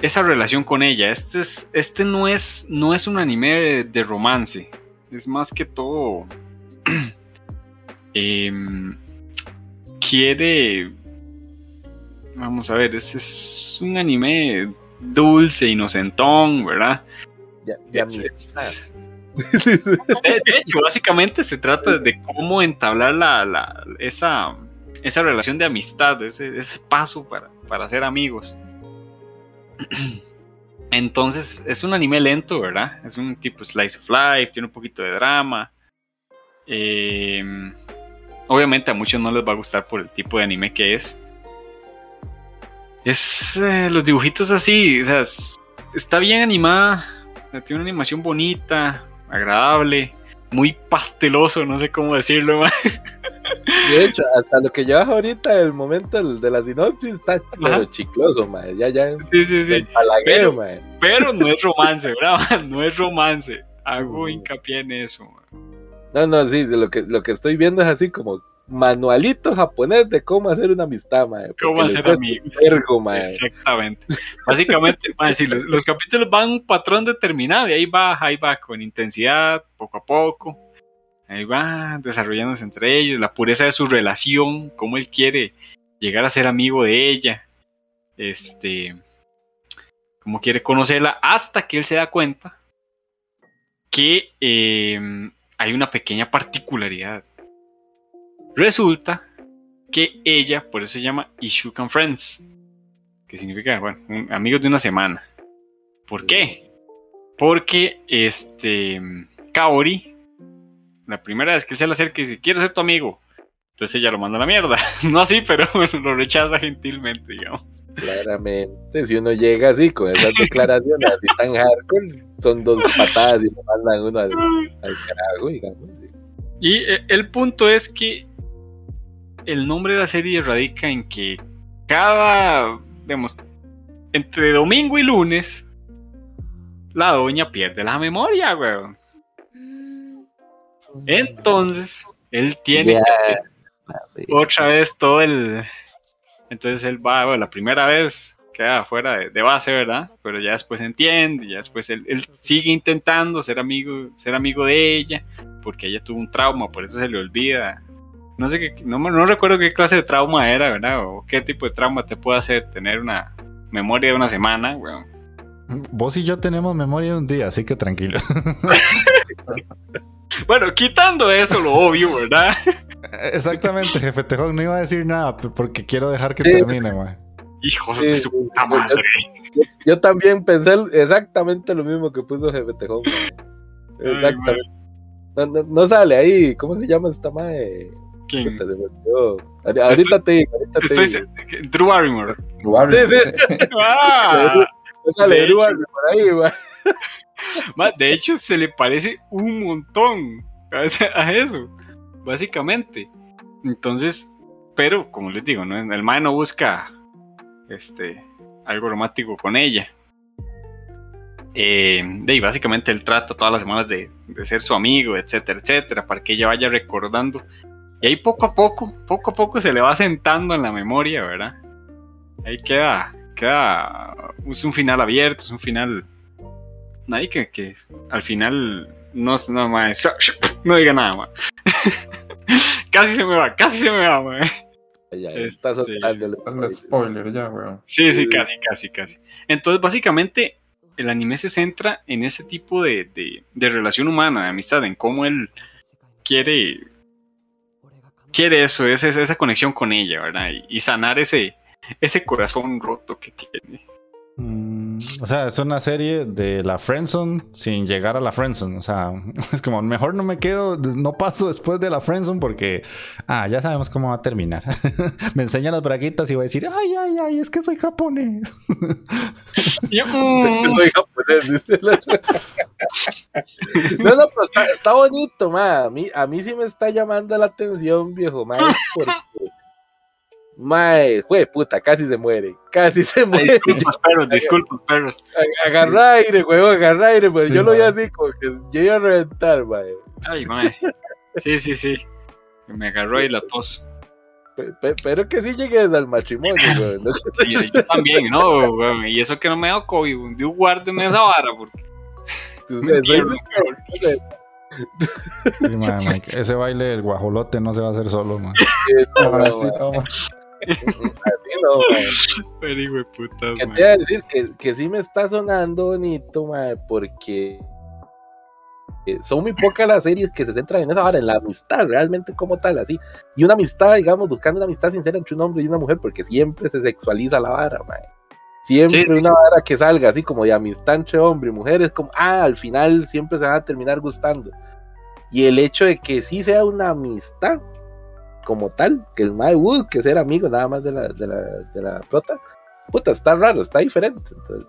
esa relación con ella. Este, es, este no, es, no es un anime de, de romance, es más que todo... em, quiere. Vamos a ver, ese es un anime dulce, inocentón, ¿verdad? Ya, ya Es- es- de, de hecho, básicamente se trata de cómo entablar la, la- esa, esa relación de amistad, ese, paso para, para ser amigos. Entonces, es un anime lento, ¿verdad? Es un tipo slice of life, tiene un poquito de drama. Eh, obviamente a muchos no les va a gustar por el tipo de anime que es. Es eh, los dibujitos así, o sea, es- está bien animada, tiene una animación bonita, agradable, muy pasteloso, no sé cómo decirlo. ma. De hecho, hasta lo que llevas ahorita, el momento de la sinopsis, está pero chicloso, mae. Ya, ya. Sí, sí, sí. Pero- mae. Pero no es romance, ¿verdad? No es romance. Hago hincapié en eso. ma. No, no, sí, lo que, lo que estoy viendo es así como manualito japonés de cómo hacer una amistad, mae. ¿Cómo hacer amigos? un vergo, mae. Exactamente. Básicamente, sí, los, los capítulos van un patrón determinado y ahí va, ahí va con intensidad, poco a poco. Ahí va desarrollándose entre ellos, la pureza de su relación, cómo él quiere llegar a ser amigo de ella, este, cómo quiere conocerla, hasta que él se da cuenta que eh, hay una pequeña particularidad. Resulta que ella, por eso se llama Ishukan Friends, que significa, bueno, amigos de una semana. ¿Por qué? Porque este Kaori, la primera vez que él se le acerca y dice, quiero ser tu amigo. Entonces ella lo manda a la mierda. No así, pero bueno, lo rechaza gentilmente, digamos. Claramente, si uno llega así con esas declaraciones así tan hardcore, son dos patadas y lo mandan uno al, al carajo, digamos. Y eh, el punto es que el nombre de la serie radica en que cada, digamos, entre domingo y lunes, la doña pierde la memoria, weón. Entonces, él tiene otra vez todo el. Entonces él va, bueno, la primera vez queda fuera de, de base, ¿verdad? Pero ya después entiende, ya después él, él sigue intentando ser amigo, ser amigo de ella, porque ella tuvo un trauma, por eso se le olvida. No sé qué, no, me- no recuerdo qué clase de trauma era, ¿verdad? O qué tipo de trauma te puede hacer tener una memoria de una semana, weón. Vos y yo tenemos memoria de un día, así que tranquilo. Bueno, quitando eso, lo obvio, ¿verdad? Exactamente, jefe Tejón, no iba a decir nada porque quiero dejar que Sí. termine, mae. Hijos Sí, de su puta madre. Yo también pensé exactamente lo mismo que puso Jefe Tejón. Ay, Exactamente. No, no, no sale ahí, ¿cómo se llama esta madre? ¿Quién? Ahorita te digo, ahorita te Estoy digo. se- Drew Barrymore. Warren, Sí, sí. ¡Ah! No sale Drew. Barrymore ahí, mae. De hecho, se le parece un montón a, eso, básicamente. Entonces, pero como les digo, ¿no? el mae no busca este, algo romántico con ella. Eh, ahí, básicamente él trata todas las semanas de, de ser su amigo, etcétera, etcétera, para que ella vaya recordando. Y ahí poco a poco, poco a poco se le va sentando en la memoria, ¿verdad? Ahí queda, queda, es un final abierto, es un final, ahí que, que al final no, no, no diga nada, mae. casi se me va, casi se me va, mae. Ya, Este- está soltándole. Hazle spoiler ya, weón. Sí, sí, casi, casi, casi. Entonces, básicamente, el anime se centra en ese tipo de, de- de relación humana, de amistad, en cómo él quiere, quiere eso, esa, esa conexión con ella, ¿verdad? Y, y sanar ese, ese corazón roto que tiene. Mm, o sea, es una serie de la Friendzone sin llegar a la Friendzone. O sea, es como, mejor no me quedo, no paso después de la Friendzone porque, ah, ya sabemos cómo va a terminar. me enseñan las braguitas y voy a decir, ay, ay, ay, es que soy japonés. Yo, mm, Soy japonés, dice la- No, no, pero está, está bonito, ma. A mí, a mí sí me está llamando la atención, viejo, ma. Porque, mae, jue puta, casi se muere. Casi se muere. disculpas, perros, disculpas, perros. Agarra aire, huevón, agarra aire, pero yo lo vi así como que yo iba a reventar, mae. Ay, mae. Sí, sí, sí. Me agarró ahí la tos. Pe- pe- Pero que sí llegues al matrimonio, weón. No sé, Y yo también, ¿no? Y eso que no me da COVID, un día guárdeme esa vara, porque. Sí, ma, ma, ese baile del guajolote no se va a hacer solo, ma. no, Ahora sí, ma, toma. Así no. Pero putas, Que te iba a decir que, que sí me está sonando bonito, mae, porque eh, son muy pocas las series que se centran en esa vara, en la amistad, realmente como tal, así. Y una amistad, digamos, buscando una amistad sincera entre un hombre y una mujer, porque siempre se sexualiza la vara, mae. Siempre Sí. una vara que salga así como de amistad entre hombre y mujer es como, ah, al final siempre se van a terminar gustando. Y el hecho de que sí sea una amistad como tal, que el mae busque ser amigo nada más de la, de la, de la prota, puta, está raro, está diferente. Entonces,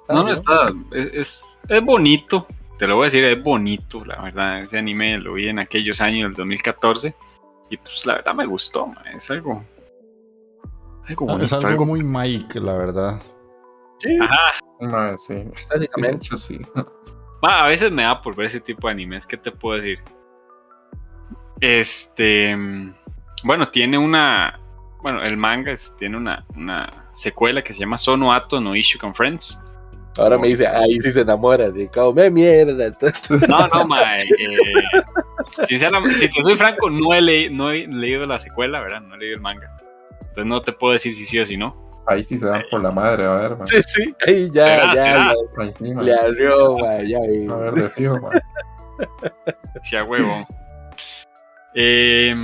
está No, no bien. está. Es, es, bonito. Te lo voy a decir, es bonito, la verdad. Ese anime lo vi en aquellos años del 2014. Y pues la verdad me gustó. Es algo. Algo Ah, bonito. Es algo algo- muy Mike, la verdad. Sí, Ajá. Mae, sí. Básicamente. hecho, sí. Ma, a veces me da por ver ese tipo de animes. ¿Qué te puedo decir? Este. Bueno, tiene una. Bueno, el manga es- tiene una, una secuela que se llama Sono Ato no Ishukan Friends. Ahora me dice, ahí sí se enamora, de come mierda. Entonces, No, no, mae. eh, sinceramente, si te soy franco, no he, leí- no he leído la secuela, ¿verdad? No he leído el manga. Entonces no te puedo decir si sí o si no. Ahí sí se dan por la madre, a ver, mae. sí, sí, ahí ya, ya, ya, Ahí sí, le arreó, mae, ya vi. A ver, de fijo, mae. Sí, a huevo. Eh,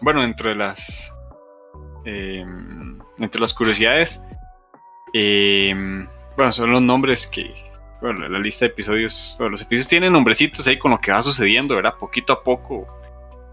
bueno, dentro de las. eh, entre las curiosidades. eh, bueno, son los nombres que. Bueno, la lista de episodios. Bueno, los episodios tienen nombrecitos ahí con lo que va sucediendo, ¿verdad? Poquito a poco.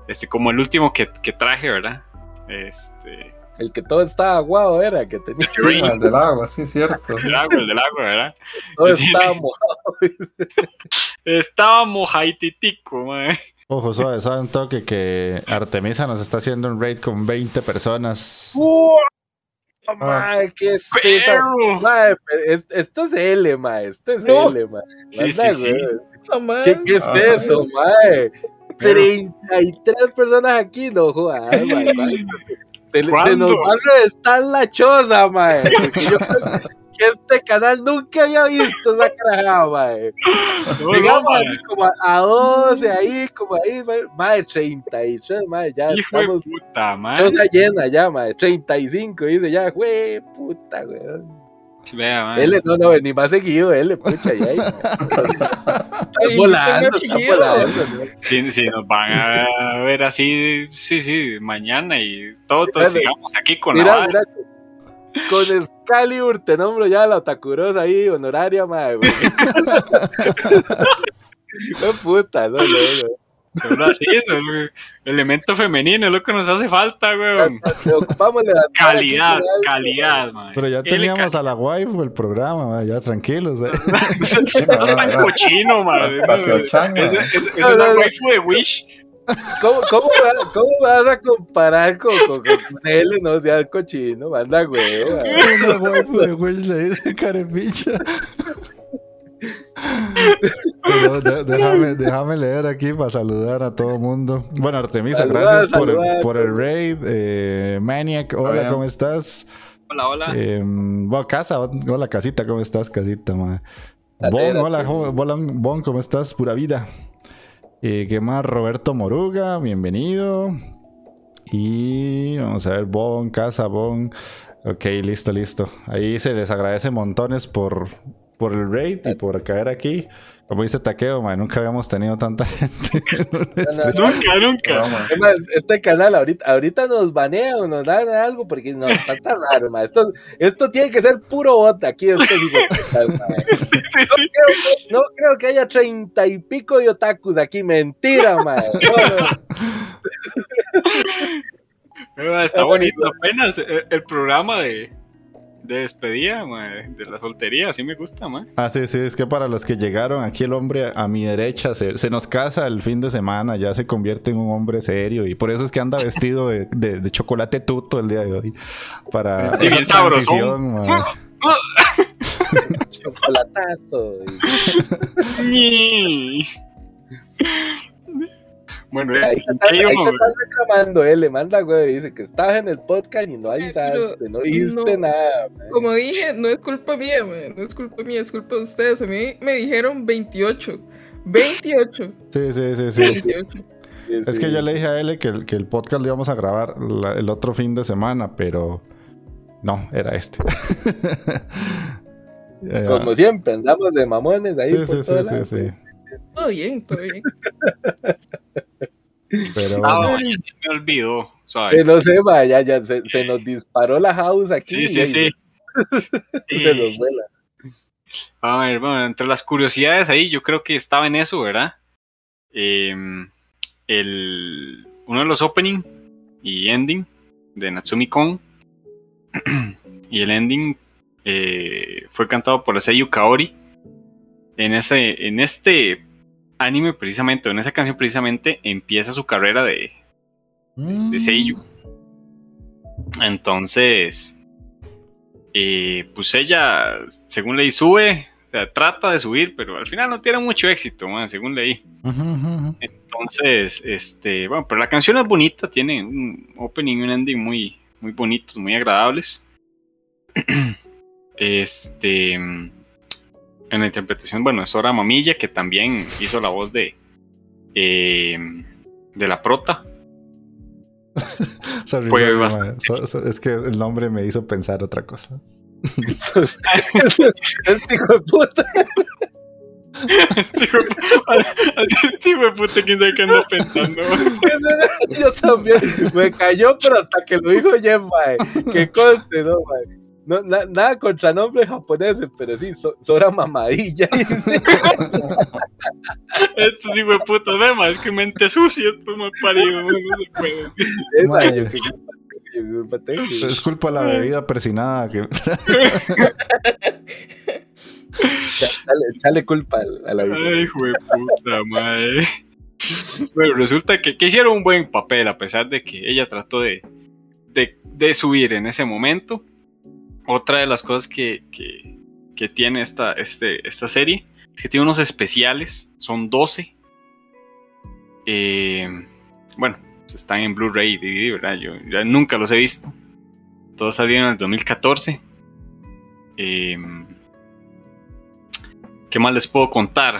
Este, como el último que, que traje, ¿verdad? Este. El que todo estaba aguado era, que tenía, Sí, el del agua, sí, cierto. El agua, el del agua, ¿verdad? todo tiene- estaba mojado. Estaba mojaititico, mae. Ojo, suave, saben toque que Artemisa nos está haciendo un raid con 20 personas. Mae, ¿qué es esto es L, mae, esto es No. L. Sí, sí, sí. más. ¿Qué, qué es Ah. eso, mae? Pero- 33 personas aquí, no jodas. Se, se nos va a reventar la choza, yo creo que este canal nunca había visto esa carajada, mae. No, no, Llegamos como a, a 12, ahí, como ahí, mae, mae, 33, mae, ya Hijo de estamos puta, mae. choza llena ya, mae, 35, dice ya, güey, puta, güey. Vea, mae. L, no, no, ni más seguido, L, pucha, ya. Está volando, está volando, sí, nos van a ver así, sí, sí, mañana y todos, todos sigamos aquí con la Mira, vara. mira, con Excalibur te nombro ya la Otakurosa ahí, honoraria, madre. güey. No puta, no, no, no. Solo así, eso, el elemento femenino es lo que nos hace falta, weón. Calidad, aquí calidad, man. Pero ya teníamos a la waifu el programa, ma, ya tranquilos. eh. Eso es tan cochino, man. esa es la waifu de Wish. ¿Cómo, cómo, va- cómo vas a comparar con, con, con él? No seas cochino, manda huevo. man. Una waifu de Wish le dice carepicha. Pero de- déjame, déjame leer aquí para saludar a todo el mundo. Bueno, Artemisa, Saluda, gracias por, saluda. por el raid. Eh, Maniac, hola, bien. ¿cómo estás? Hola, hola. Eh, bueno, casa, hola, casita, ¿cómo estás, casita? ma? Bon, hola, hola, Bon, ¿cómo estás? Pura vida. Eh, ¿Qué más? Roberto Moruga, bienvenido. Y vamos a ver, Bon, casa, Bon. Ok, listo, listo. Ahí se les agradece montones por, por el raid y por caer aquí. Como dice Taqueo, man, nunca habíamos tenido tanta gente. Nunca, nunca. Broma. Es más, este canal ahorita, ahorita nos banea o nos dan algo porque no, está tan raro, ma. Esto, esto tiene que ser puro bot aquí. Esto, Sí, sí, sí. no creo que haya treinta y pico de otakus aquí. Mentira, ma. No, no. Eh, Está bonito apenas el, el programa de, de despedida, mae, de la soltería. Así me gusta, man. Ah, sí, sí, es que para los que llegaron, aquí el hombre a mi derecha se, se nos casa el fin de semana, ya se convierte en un hombre serio y por eso es que anda vestido de, de- de chocolate tuto el día de hoy. Para Sí, bien transición, ma. Chocolatazo. Bueno, Ahí eh, ¿qué ahí están reclamando, él le manda, güey. Dice que estabas en el podcast y no pero avisaste, no dijiste no. nada. Como dije, no es culpa mía, man, no es culpa mía, es culpa de ustedes. A mí me dijeron 28. 28. Sí, sí, sí, sí. 28. Sí, Es sí. que yo le dije a él que, el- que el podcast lo íbamos a grabar la- el otro fin de semana, pero no, era este. Eh, Como siempre, andamos de mamones ahí sí, por sí, sí, sí, sí. Todo bien, todo bien. Pero Ah, bueno. ya se me olvidó. suave. No sé, ma, ya, se, se nos disparó la house aquí. Sí, sí, sí. Se nos vuela. A ver, bueno, entre las curiosidades ahí, yo creo que estaba en eso, ¿verdad? Em, el, uno de los opening y ending de Natsumi Kon. y el ending eh, fue cantado por Seiyu Kaori. En, ese, en este anime, precisamente, en esa canción, precisamente, empieza su carrera de, de Seiyu. Entonces, eh, pues ella, según leí, sube, o sea, trata de subir, pero al final no tiene mucho éxito, man, según leí. Entonces, este, bueno, pero la canción es bonita, tiene un opening y un ending muy, muy bonitos, muy agradables. Este, en la interpretación, bueno, es Sora Mamilla, que también hizo la voz de, eh, de la prota. Sorry, Fue sorry, ma. bastante. So- so- es que el nombre me hizo pensar otra cosa. Este hijo de puta. Este hijo de- puta, quién sabe qué anda pensando. Yo también. Me cayó, pero hasta que lo dijo Jen. Que conste, ¿no, mae? No, na- nada contra nombres japoneses, pero sí, so- Sora mamadilla. Estos hijos de puta, es que mente sucia, esto me parido, no, se puede. Es, qué culpa-. Es de la bebida persinada que Dale, echale culpa a la vida. Ay, hijo de puta, madre. Bueno, resulta que, que hicieron un buen papel, a pesar de que ella trató de, de, de subir en ese momento. Otra de las cosas que, que, tiene esta, este, esta serie es que tiene unos especiales, son 12. Eh, bueno, están en Blu-ray y ¿verdad? Yo ya nunca los he visto. Todos salieron en el 2014. Eh, ¿Qué más les puedo contar?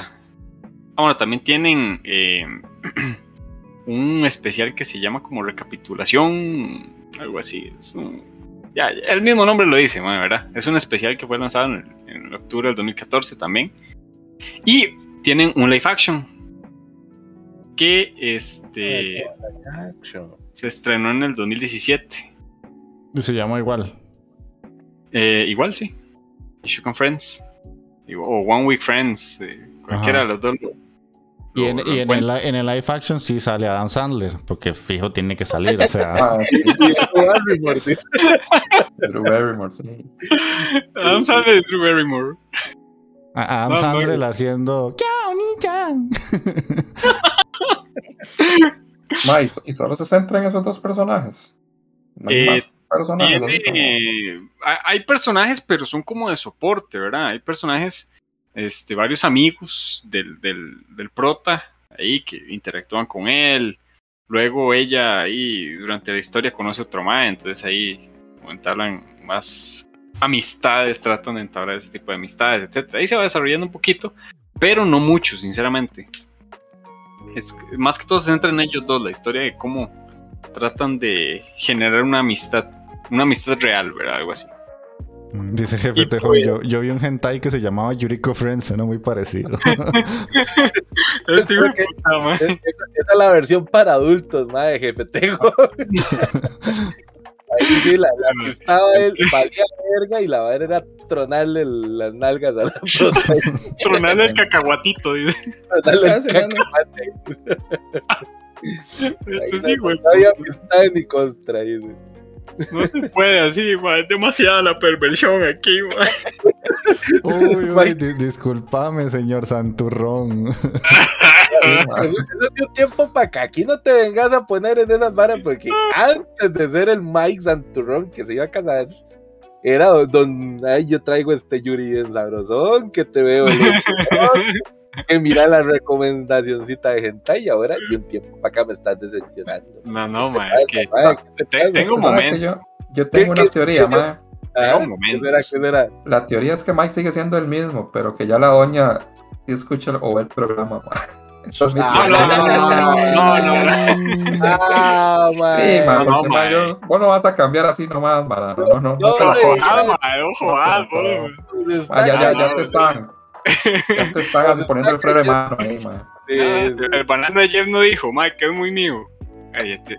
Ah, bueno, también tienen eh, un especial que se llama como recapitulación, algo así. Es un- ya, ya, el mismo nombre lo dice, bueno, ¿verdad? Es un especial que fue lanzado en, en octubre del 2014 también. Y tienen un live action que este, Action. se estrenó en el 2017. se llama igual. Eh, igual sí. Issue con Friends. O One Week Friends. eh, cualquiera Ajá. de los dos Y en, y el, li- en el live action sí sale Adam Sandler, porque fijo tiene que salir, o sea, Ah, sí, Y Barrymore, dice. Drew Barrymore, sí. Adam Sandler y Drew Barrymore. Adam No, Sandler no. haciendo. Ma, ¿y, solo se centra en esos dos personajes? No hay Eh, más personajes. Tiene- hay personajes, pero son como de soporte, ¿verdad? Hay personajes, este, varios amigos del, del, prota ahí que interactúan con él. Luego ella ahí durante la historia conoce a otro mae, entonces ahí entablan más amistades, tratan de entablar ese tipo de amistades, etcétera. Ahí se va desarrollando un poquito, pero no mucho, sinceramente. Es, más que todo se centra en ellos dos, la historia de cómo tratan de generar una amistad, una amistad real, ¿verdad? Algo así. Dice jefe Tejo, pues- yo, yo vi un hentai que se llamaba Yuriko Friends, ¿no? Muy parecido. Que-. Es- Esa es la versión para adultos, madre, jefe. Tengo. Ahí sí, la, la que estaba él, valía verga y la madre era tronarle el- las nalgas a la prota. Tronarle el cacahuatito, dice. Tronarle el cacahuate. Este sí, güey. No había amistad ni contra. dice. No se puede así, man. Es demasiada la perversión aquí, man. uy, uy, Mike. di- discúlpame, señor Santurrón. Eso eso dio tiempo para que aquí no te vengas a poner en esas varas porque antes de ser el Mike Santurrón que se iba a casar, era don, ay, yo traigo este Yuri bien sabrosón, que te veo leche, que mira la recomendacioncita de hentai y ahora y un tiempo para acá me estás decepcionando. No, no, man. Es que Ay, ¿qué te te- pasa? tengo un ¿Sabes que momento. Yo, yo tengo ¿Qué- una teoría, ma. Ah, tengo ¿qué momentos. será, qué será? La teoría es que Mike sigue siendo el mismo, pero que ya la doña sí escucha o ve el programa, ma. Esa es mi Ah, No, no, no, no, no, no, no. Ah, Sí, man. ma, No, no, ma, ma. yo- vos no vas a cambiar así nomás, ma. No, no, no. No, te la jodas. Ojo, man. Ojo, ah, man. Ma, ya, ya, ya no, te están. Ya te están así poniendo el freno de mano ahí, ma. Sí, Ah, El banano de Jeff no dijo, Mike, que es muy mío. Ay, este-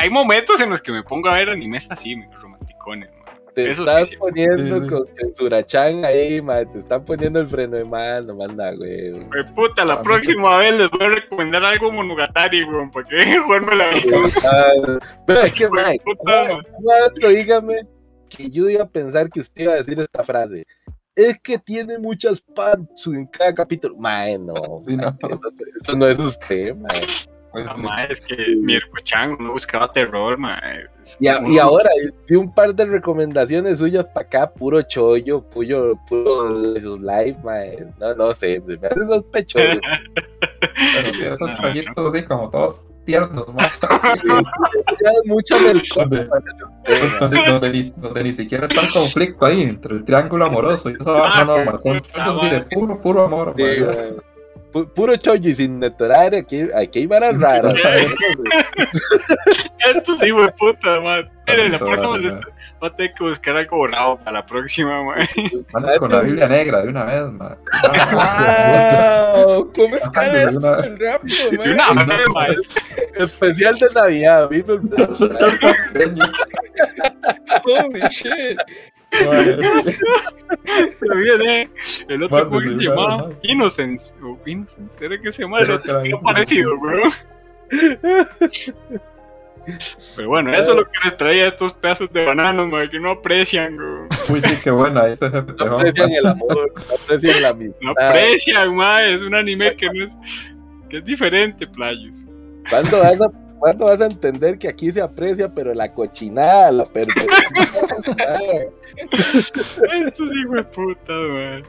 hay momentos en los que me pongo a ver animes así, me romanticones, man. te eso sí, sí. poniendo Sí, con censura chan ahí, man. Te están poniendo el freno de mano, manda, güey. Pues puta, la Ah, próxima vez les voy a recomendar algo monogatari, weón, para que jugarme la Ah, Pero es que, puta, ¿cuánto, dígame, que yo iba a pensar que usted iba a decir esta frase? Es que tiene muchas pants en cada capítulo. Mae, no. Sí, no. Eso, eso no es usted, mae. No, ma, es que mi hercochan no buscaba terror, ma. Y, a- y ahora, vi un par de recomendaciones suyas para acá, puro chollo, puro, puro de sus live, mae. No, no sé, me hacen sospechoso. Pero sí, esos chollitos así como todos tiernos, ma. Ya mucha melcocha Mae. donde, ni, donde ni siquiera está el conflicto ahí entre el triángulo amoroso y eso. No, no, ma, son chollos así de puro, puro amor. Sí. Pu- Puro chollo y sin netorar, aquí, aquí hay varas raras. Esto sí, wey, puta, ma. Miren, la próxima voy a tener que buscar algo bravo para la próxima, ma. Manda con la Biblia negra de una vez, ma. ¡Wow! ¿Cómo escala de esto tan rápido, De man? una vez, ma. Especial de Navidad, Vive el- Holy shit. Pero viene el otro, Mande, ¿cómo que se llamaba? Innocence. O Innocence, ¿era que se llama? Creo que era parecido, weón. Pero bueno, eso es lo que les traía estos pedazos de bananos, ma, que no aprecian, weón. Uy, sí, qué. Ahí se No aprecian el amor, no aprecian la amistad. No aprecian, ma. Es un anime que no es. que es diferente, playos. ¿Cuándo vas, a, ¿Cuándo vas a entender que aquí se aprecia, pero la cochinada, la perversidad? Estos hijos de puta, man.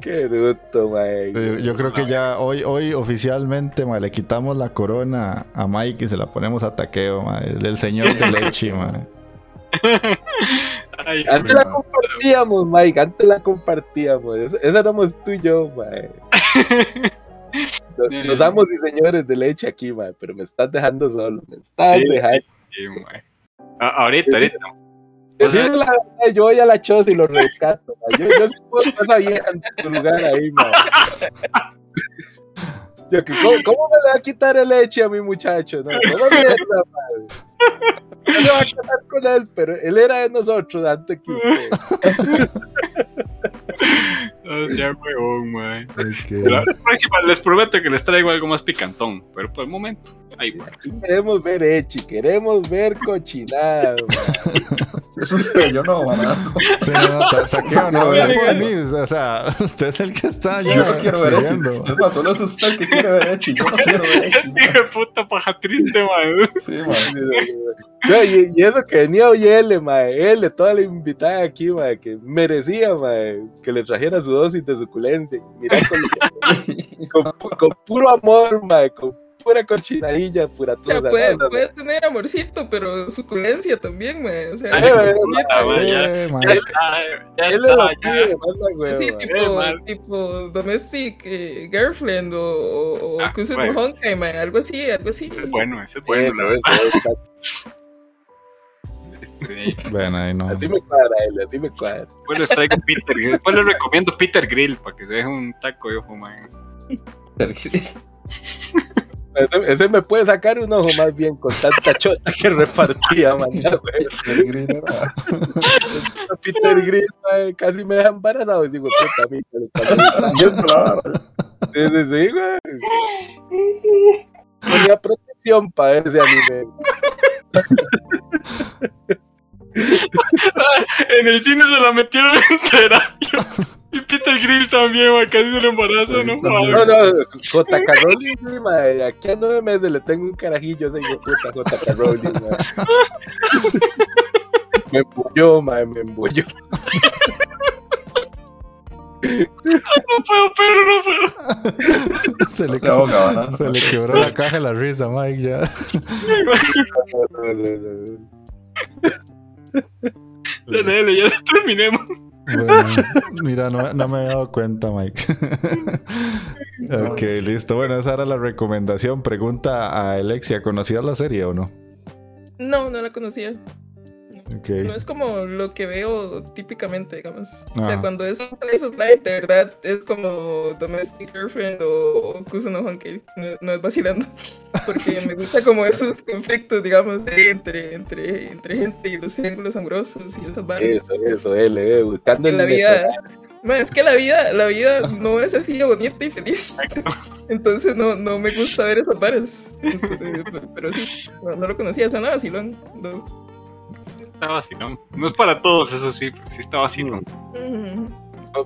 Qué bruto, mae. Yo creo que ya hoy, hoy oficialmente ma, le quitamos la corona a Mike y se la ponemos a Taqueo, ma, el del señor de leche, ma. Ay, Antes la compartíamos, Mike, antes la compartíamos. Esa esa éramos tú y yo, mae. Nos, nos amos y señores de leche aquí, mae, pero me estás dejando solo. Me estás Sí, dejando. sí, man. A- ahorita, ahorita. Decime la verdad, yo voy a la choza y lo rescato. mae. Yo, yo sí puedo esa vieja en tu lugar ahí, mae. Yo, ¿cómo, cómo me le va a quitar el leche a mi muchacho? No, no mierda, mae. No se va a casar con él, pero él era de nosotros antes que usted. No sea huevón, mae. Ok. La próxima les prometo que les traigo algo más picantón, pero por el momento, ahí va. Aquí queremos ver Echi, queremos ver cochinada. man. Eso es usted, yo no, maná. Sí, no, no, No, no no, por no. mí. O sea, usted es el que está Yo no quiero ver Echi. más, solo es usted el que quiere ver Echi. Yo no quiero ver Echi. Hijo de puta paja triste, mae. Sí, man. No, y, y eso que venía hoy L, mae, L, toda la invitada aquí, mae, que merecía, mae, que le trajera su dosis de suculencia. Mira, con, con con puro amor, mae, con pura cochinadilla, pura O sea, puede, no. puede tener amorcito, pero suculencia también, mae. O sea, Ay, Eh, eh, ya- Eh, Ya está, ya Él es está, ya. manda, güey, Sí, tipo, Eh, mal. tipo domestic eh, girlfriend o, o, o Ah, Kusuno bueno. Honkai, mae, algo así, algo así. Es bueno, ese es bueno, Eso, la verdad. Este, Bueno, ahí no. Así me cuadra él, así me cuadra. Después les traigo Peter Grill. Después les recomiendo Peter Grill para que se deje un taco de ojo, man. Ese, ese me puede sacar un ojo más bien con tanta chota que repartía, grill era- Peter Grill, mae, casi me deja embarazado. Y digo, puta, a mí. Sí, sí, sí, güey. Ponía protección para ese anime. En el cine se la metieron entera. Y Peter Grill también, man, casi se lo embaraza, ¿no? Madre. No, no, JK Rowling, aquí a nueve meses le tengo un carajillo de puta JK Rowling. Me embulló, mae, me embulló. No puedo, pero no puedo. Se le, Se ahoga, ¿verdad? se le quebró la caja de la risa, Mike, ya. Dale, dale, ya terminemos. Bueno, mira, no, no me he dado cuenta, Mike. ok, listo. Bueno, esa era la recomendación. Pregunta a Alexia, ¿conocías la serie o no? No, no la conocía. Ok. No es como lo que veo típicamente, digamos. O Ah. sea, cuando es un slice of life, de verdad es como Domestic Girlfriend o Kusuno Honkai. No, no es vacilando. Porque me gusta como esos conflictos, digamos, de- entre, entre, entre gente y los triángulos amorosos y esas barras. Eso, eso, él, eh, buscando En la vida. Man, es que la vida, la vida no es así bonita y feliz. Entonces no, no me gusta ver esas varas. Entonces, pero sí, no, no lo conocía, suena vacilón. No. Está vacilón. No es para todos, eso sí, pero sí está vacilón.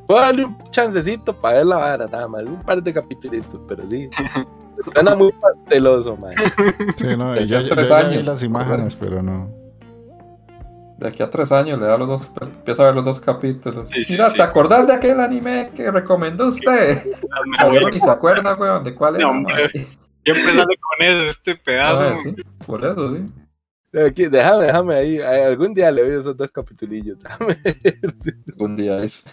Puedo darle un chancecito para ver la vara, nada más. Un par de capítulos, pero sí. Suena muy pasteloso, man. Sí, no, De yo, aquí a yo tres ya años. las imágenes, pero no. De aquí a tres años le da los dos, empieza a ver los dos capítulos. Sí, sí, Mira, sí. ¿te acordás de aquel anime que recomendó usted? Ah, ni se acuerda, weón, de cuál No, era. hombre. Siempre sale con eso, este pedazo. Ah, sí, por eso, sí. Aquí, déjame, déjame ahí. Algún día le veo esos dos capitulillos. Déjame. Un día es.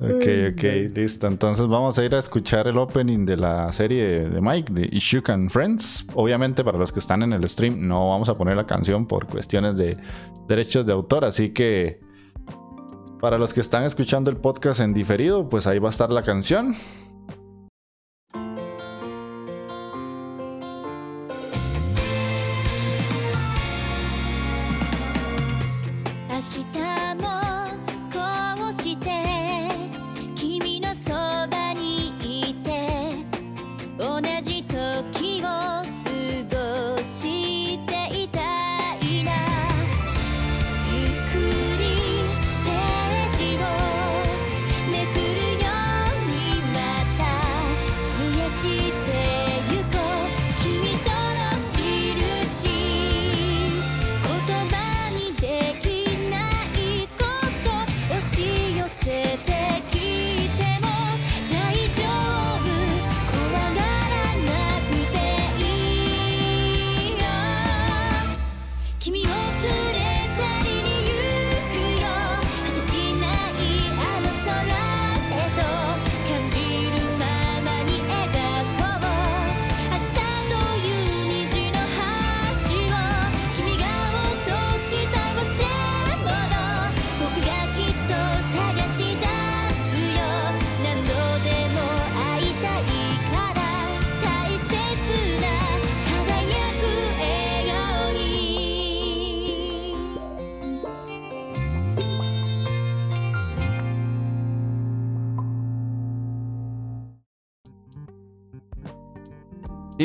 Ok, ok, listo. Entonces vamos a ir a escuchar el opening de la serie de Mike, de Ishukan Friends. Obviamente para los que están en el stream no vamos a poner la canción por cuestiones de derechos de autor, así que para los que están escuchando el podcast en diferido, pues ahí va a estar la canción.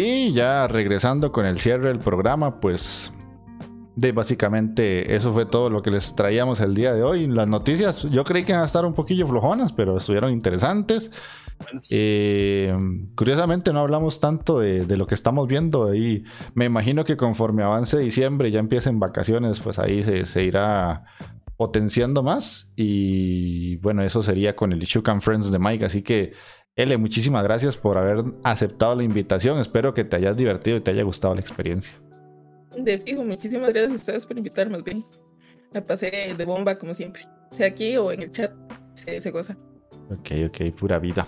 Y ya regresando con el cierre del programa, pues de básicamente eso fue todo lo que les traíamos el día de hoy. Las noticias yo creí que iban a estar un poquillo flojonas, pero estuvieron interesantes. Eh, curiosamente no hablamos tanto de, de lo que estamos viendo ahí. Me imagino que conforme avance diciembre y ya empiecen vacaciones, pues ahí se, se irá potenciando más. Y bueno, eso sería con el Shook and Friends de Mike. Así que, L, muchísimas gracias por haber aceptado la invitación. Espero que te hayas divertido y te haya gustado la experiencia. De fijo, muchísimas gracias a ustedes por invitarme, bien. Me pasé de bomba como siempre. Sea aquí o en el chat, se, se goza. Ok, ok, pura vida.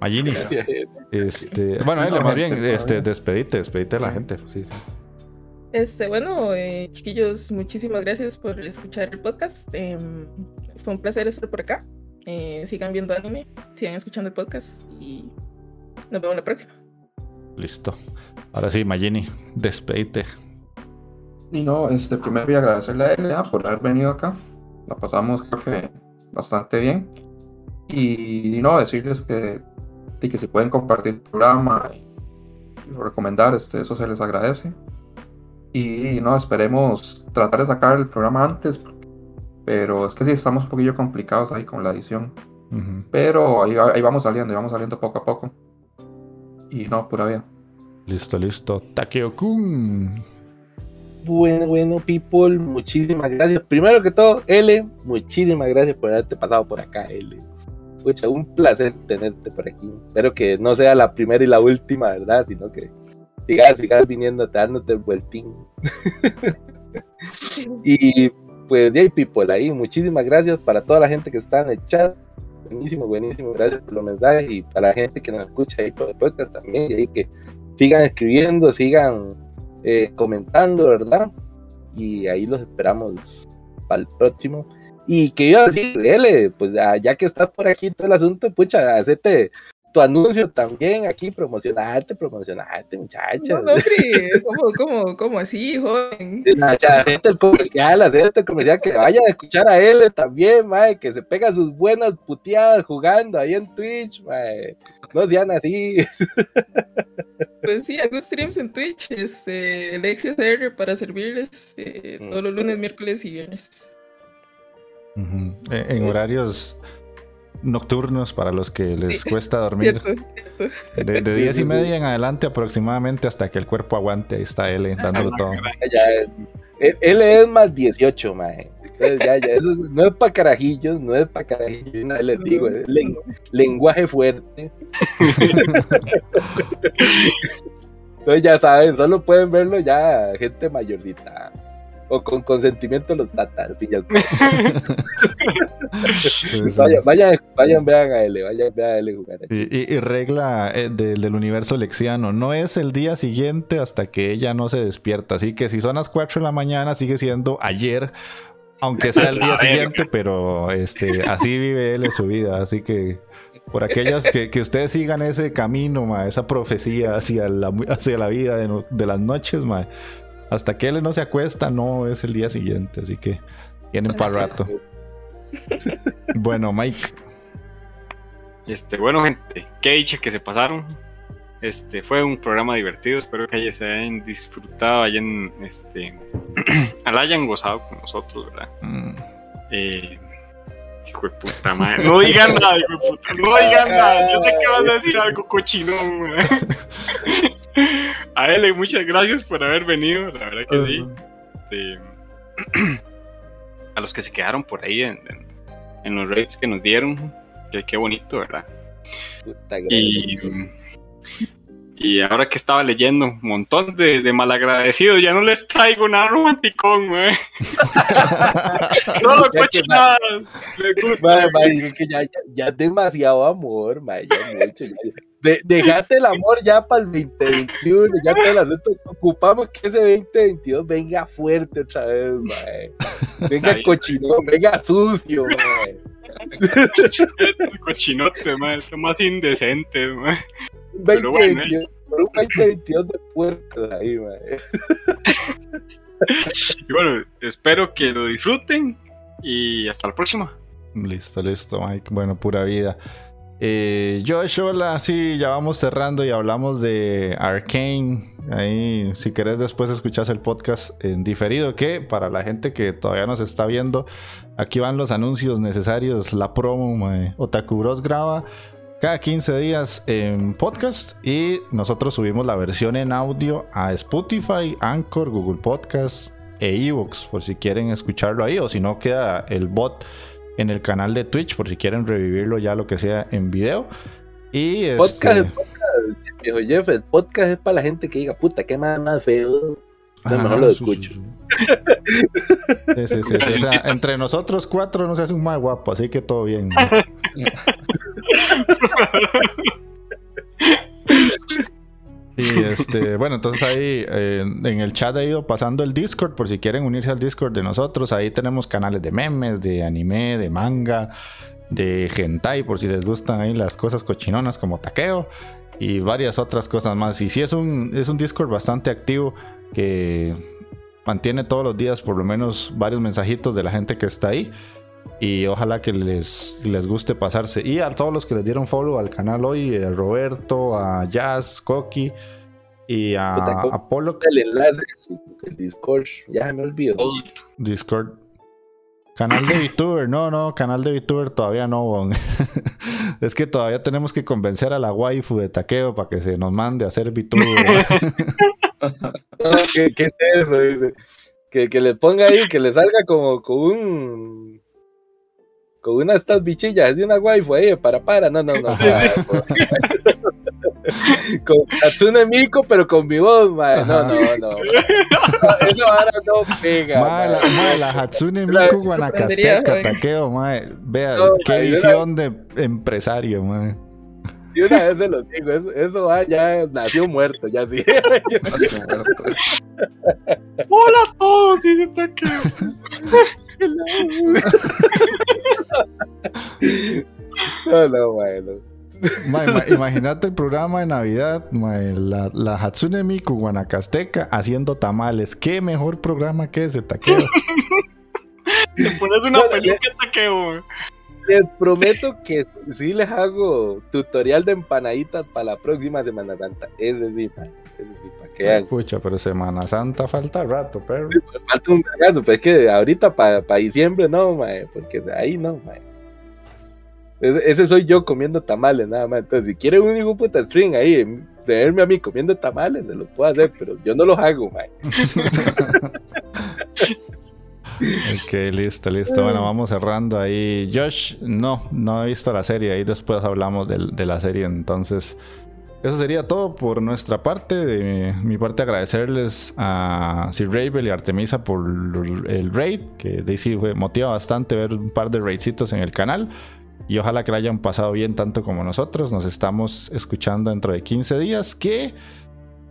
Magini, Gracias. este, bueno, L, más bien, este, despedite, despedite a la gente. Sí, sí. Este, bueno, eh, chiquillos, muchísimas gracias por escuchar el podcast. Em, fue un placer estar por acá. Eh, sigan viendo anime, sigan escuchando el podcast y nos vemos la próxima. Listo. Ahora sí, Magini, despedite. Y no, este, primero voy a agradecerle a LA por haber venido acá. La pasamos, creo que bastante bien. Y no, decirles que, y que si pueden compartir el programa y, y recomendar, este, eso se les agradece. Y no, esperemos tratar de sacar el programa antes, porque- pero es que sí, estamos un poquillo complicados ahí con la edición. Pero ahí, ahí vamos saliendo, ahí vamos saliendo poco a poco. Y no, pura vida. Listo, listo. Takeo-kun. Bueno, bueno, people, muchísimas gracias. Primero que todo, L, muchísimas gracias por haberte pasado por acá, L. Pucha, un placer tenerte por aquí. Espero que no sea la primera y la última, ¿verdad? Sino que sigas, sigas viniendo, dándote el vueltín. y pues, hey, people, ahí, muchísimas gracias para toda la gente que está en el chat. Buenísimo, buenísimo, gracias por los mensajes y para la gente que nos escucha ahí por el podcast también. Y ahí que sigan escribiendo, sigan eh, comentando, ¿verdad? Y ahí los esperamos para el próximo. Y que iba a decir, L, pues ah, ya que estás por aquí todo el asunto, pucha, hacete tu anuncio también aquí, promocionarte, promocionarte, muchachos. No, no, hombre, ¿cómo, cómo, cómo así, joven? Hacete el comercial, hacete el comercial, que vayan a escuchar a L también, mae, que se pega sus buenas puteadas jugando ahí en Twitch, mae. No sean así. Pues sí, hago streams en Twitch, este, Alexis R para servirles eh, Mm. todos los lunes, miércoles y viernes. Eh, En horarios nocturnos para los que les Sí, cuesta dormir. Cierto, cierto. De, de Sí, 10 sí, y media en adelante aproximadamente hasta que el cuerpo aguante. Ahí está L dándolo todo. Ya, él, él es más 18, mae. Entonces, ya, ya, eso no es para carajillos, no es para carajillos, vez les digo, es len- lenguaje fuerte. Entonces ya saben, solo pueden verlo ya gente mayorcita. O con consentimiento los tatas, al fin y al cabo. Sí, sí. Vayan, vayan, vayan, vean a él, vayan, vean a él jugar. Y, y- y regla eh, de- del universo lexiano, no es el día siguiente hasta que ella no se despierta. Así que si son las 4 de la mañana, sigue siendo ayer, aunque sea el día siguiente, pero este, así vive él en su vida. Así que por aquellas que, que ustedes sigan ese camino, ma, esa profecía hacia la, hacia la vida de las noches, ma, hasta que él no se acuesta, no es el día siguiente. Así que tienen para rato. Bueno, Mike. Este, bueno, gente, qué dicha que se pasaron. Este, fue un programa divertido. Espero que se hayan disfrutado, hayan, este, la hayan gozado con nosotros, ¿verdad? mm, Eh, hijo de puta madre. No digan nada, hijo de puta. No digan nada. Yo sé que vas a decir algo cochinón, güey. A él, muchas gracias por haber venido. La verdad que sí. Este, a los que se quedaron por ahí en, en- en los raids que nos dieron. Que qué bonito, ¿verdad? Y, y ahora que estaba leyendo un montón de, de malagradecidos, ya no les traigo nada romanticón, güey. Solo cochinadas. Les gusta. Es que ya, ya, ya es demasiado amor, mae, ya mucho. Ya, de, dejate el amor ya para el 2021, ya todo el asunto. Ocupamos que ese 2022 venga fuerte otra vez, mae. Venga cochinón, venga sucio, mae. Cochinote, man, son más indecentes, bueno, 2022, por un 2022 de puertas ahí, mae. Y bueno, espero que lo disfruten y hasta la próxima. Listo, listo, Mike. Bueno, pura vida. Eh, hola, sí, ya vamos cerrando y hablamos de Arkane. Ahí, si querés, después escuchás el podcast en diferido. Que para la gente que todavía nos está viendo, aquí van los anuncios necesarios, la promo. mae. Otaku Bros graba cada 15 días en podcast y nosotros subimos la versión en audio a Spotify, Anchor, Google Podcast e Evox, por si quieren escucharlo ahí, o si no, queda el bot en el canal de Twitch, por si quieren revivirlo ya lo que sea en video. Y este, Podcast es podcast, viejo Jeff. El podcast es para la gente que diga, puta, qué más, más feo. No, Ajá, mejor lo escucho. sí. Sí, sí, sí, sí. O sea, entre nosotros cuatro no se hace un más guapo, así que todo bien. Y este, bueno, entonces ahí eh, en el chat he ido pasando el Discord por si quieren unirse al Discord de nosotros. Ahí tenemos canales de memes, de anime, de manga, de hentai, por si les gustan ahí las cosas cochinonas como taqueo y varias otras cosas más. Y sí es un, es un Discord bastante activo que mantiene todos los días por lo menos varios mensajitos de la gente que está ahí. Y ojalá que les, les guste pasarse. Y a todos los que les dieron follow al canal hoy, a Roberto, a Jazz, Coqui y a Apolo El enlace, el Discord, ya me olvido. Discord. Canal de VTuber, no, no, canal de VTuber todavía no, bon. Es que todavía tenemos que convencer a la waifu de taqueo para que se nos mande a hacer VTuber. No, ¿Qué, qué es eso? Que, que le ponga ahí, que le salga como con un. Con una de estas bichillas de una waifu ahí, para para. No, no, no. con Hatsune Miku, pero con mi voz, mae. No, no, no. Eso ahora no pega. Mae, la, mae. mae, la Hatsune Miku Guanacasteca, taqueo, mae. Vea, No, qué visión de empresario, mae. Y una vez se lo digo, eso, eso va, ya nació muerto, ya sí. Hola a todos, dice Taqueo. no, no, mae, no. Mae, ma- imagínate el programa de Navidad, mae, la, la Hatsune Miku Guanacasteca haciendo tamales. Qué mejor programa que ese, taqueo. Te pones una No, peluca, Taqueo. Les prometo que sí les hago tutorial de empanaditas para la próxima Semana Santa. Ese sí, mae, para. Pucha, pero Semana Santa falta rato, perro. Falta un cagazo, pero es que ahorita para diciembre no, mae, porque de ahí no, mae. Ese, soy yo comiendo tamales, nada más. Entonces, si quieren un hijo puta string ahí, de verme a mí comiendo tamales, se los puedo hacer, pero yo no los hago, mae. Ok, listo, listo. Bueno, vamos cerrando ahí. Josh, no, no he visto la serie. Ahí después hablamos de, la serie. Entonces, eso sería todo por nuestra parte. De mi, parte, agradecerles a Sir Ravel y Artemisa por el raid. Que ahí sí motiva bastante ver un par de raidcitos en el canal. Y ojalá que la hayan pasado bien tanto como nosotros. Nos estamos escuchando dentro de 15 días. Que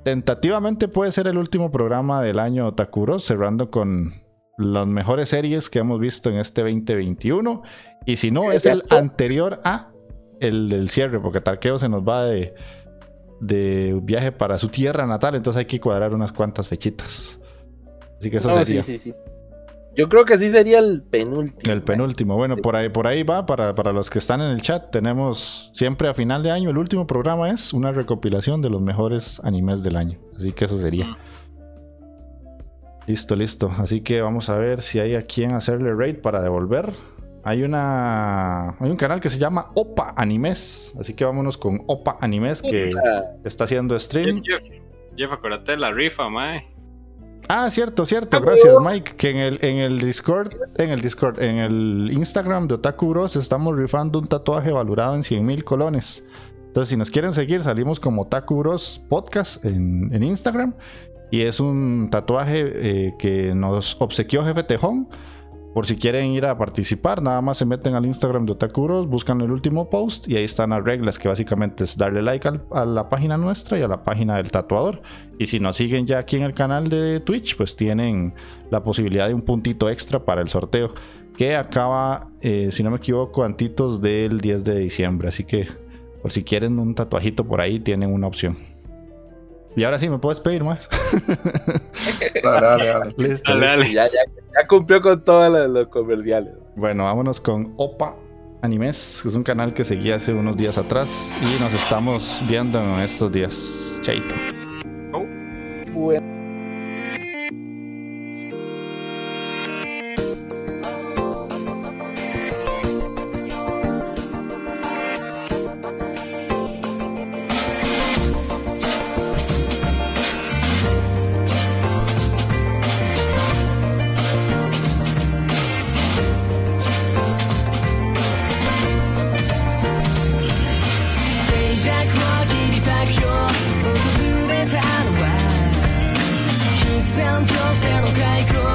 tentativamente puede ser el último programa del año Takuro. Cerrando con las mejores series que hemos visto en este 2021. Y si no, es el anterior a el del cierre, porque Tarqueo se nos va de, de viaje para su tierra natal, entonces hay que cuadrar unas cuantas fechitas. Así que eso No, sería sí, sí, sí. Yo creo que sí sería el penúltimo. el penúltimo. Bueno, por ahí, por ahí va, para, para los que están en el chat, tenemos siempre a final de año, el último programa es una recopilación de los mejores animes del año. Así que eso sería. Listo, listo. Así que vamos a ver si hay a quien hacerle raid para devolver. Hay una. Hay un canal que se llama Opa Animes. Así que vámonos con Opa Animes que está haciendo stream. Jeff, Jeff, acuérdate de la rifa, mae. Ah, cierto, cierto. Gracias, Mike. Que en el, en el Discord, en el Discord, en el Instagram de Otaku Bros estamos rifando un tatuaje valorado en 100 mil colones. Entonces, si nos quieren seguir, salimos como Otaku Bros Podcast en, en Instagram. Y es un tatuaje eh, que nos obsequió Jefe Tejón. Por si quieren ir a participar, nada más se meten al Instagram de Otaku Bros, buscan el último post y ahí están las reglas, que básicamente es darle like a la página nuestra y a la página del tatuador. Y si nos siguen ya aquí en el canal de Twitch, pues tienen la posibilidad de un puntito extra para el sorteo, que acaba, eh, si no me equivoco, antitos del 10 de diciembre. Así que, por si quieren un tatuajito por ahí, tienen una opción. Y ahora sí, me puedes pedir más. Dale, dale, dale. Listo, Dale, ya, ya, ya cumplió con todos los, los comerciales. Bueno, vámonos con Opa Animes, que es un canal que seguí hace unos días atrás y nos estamos viendo en estos días. Chaito. Bueno.「感情性の開口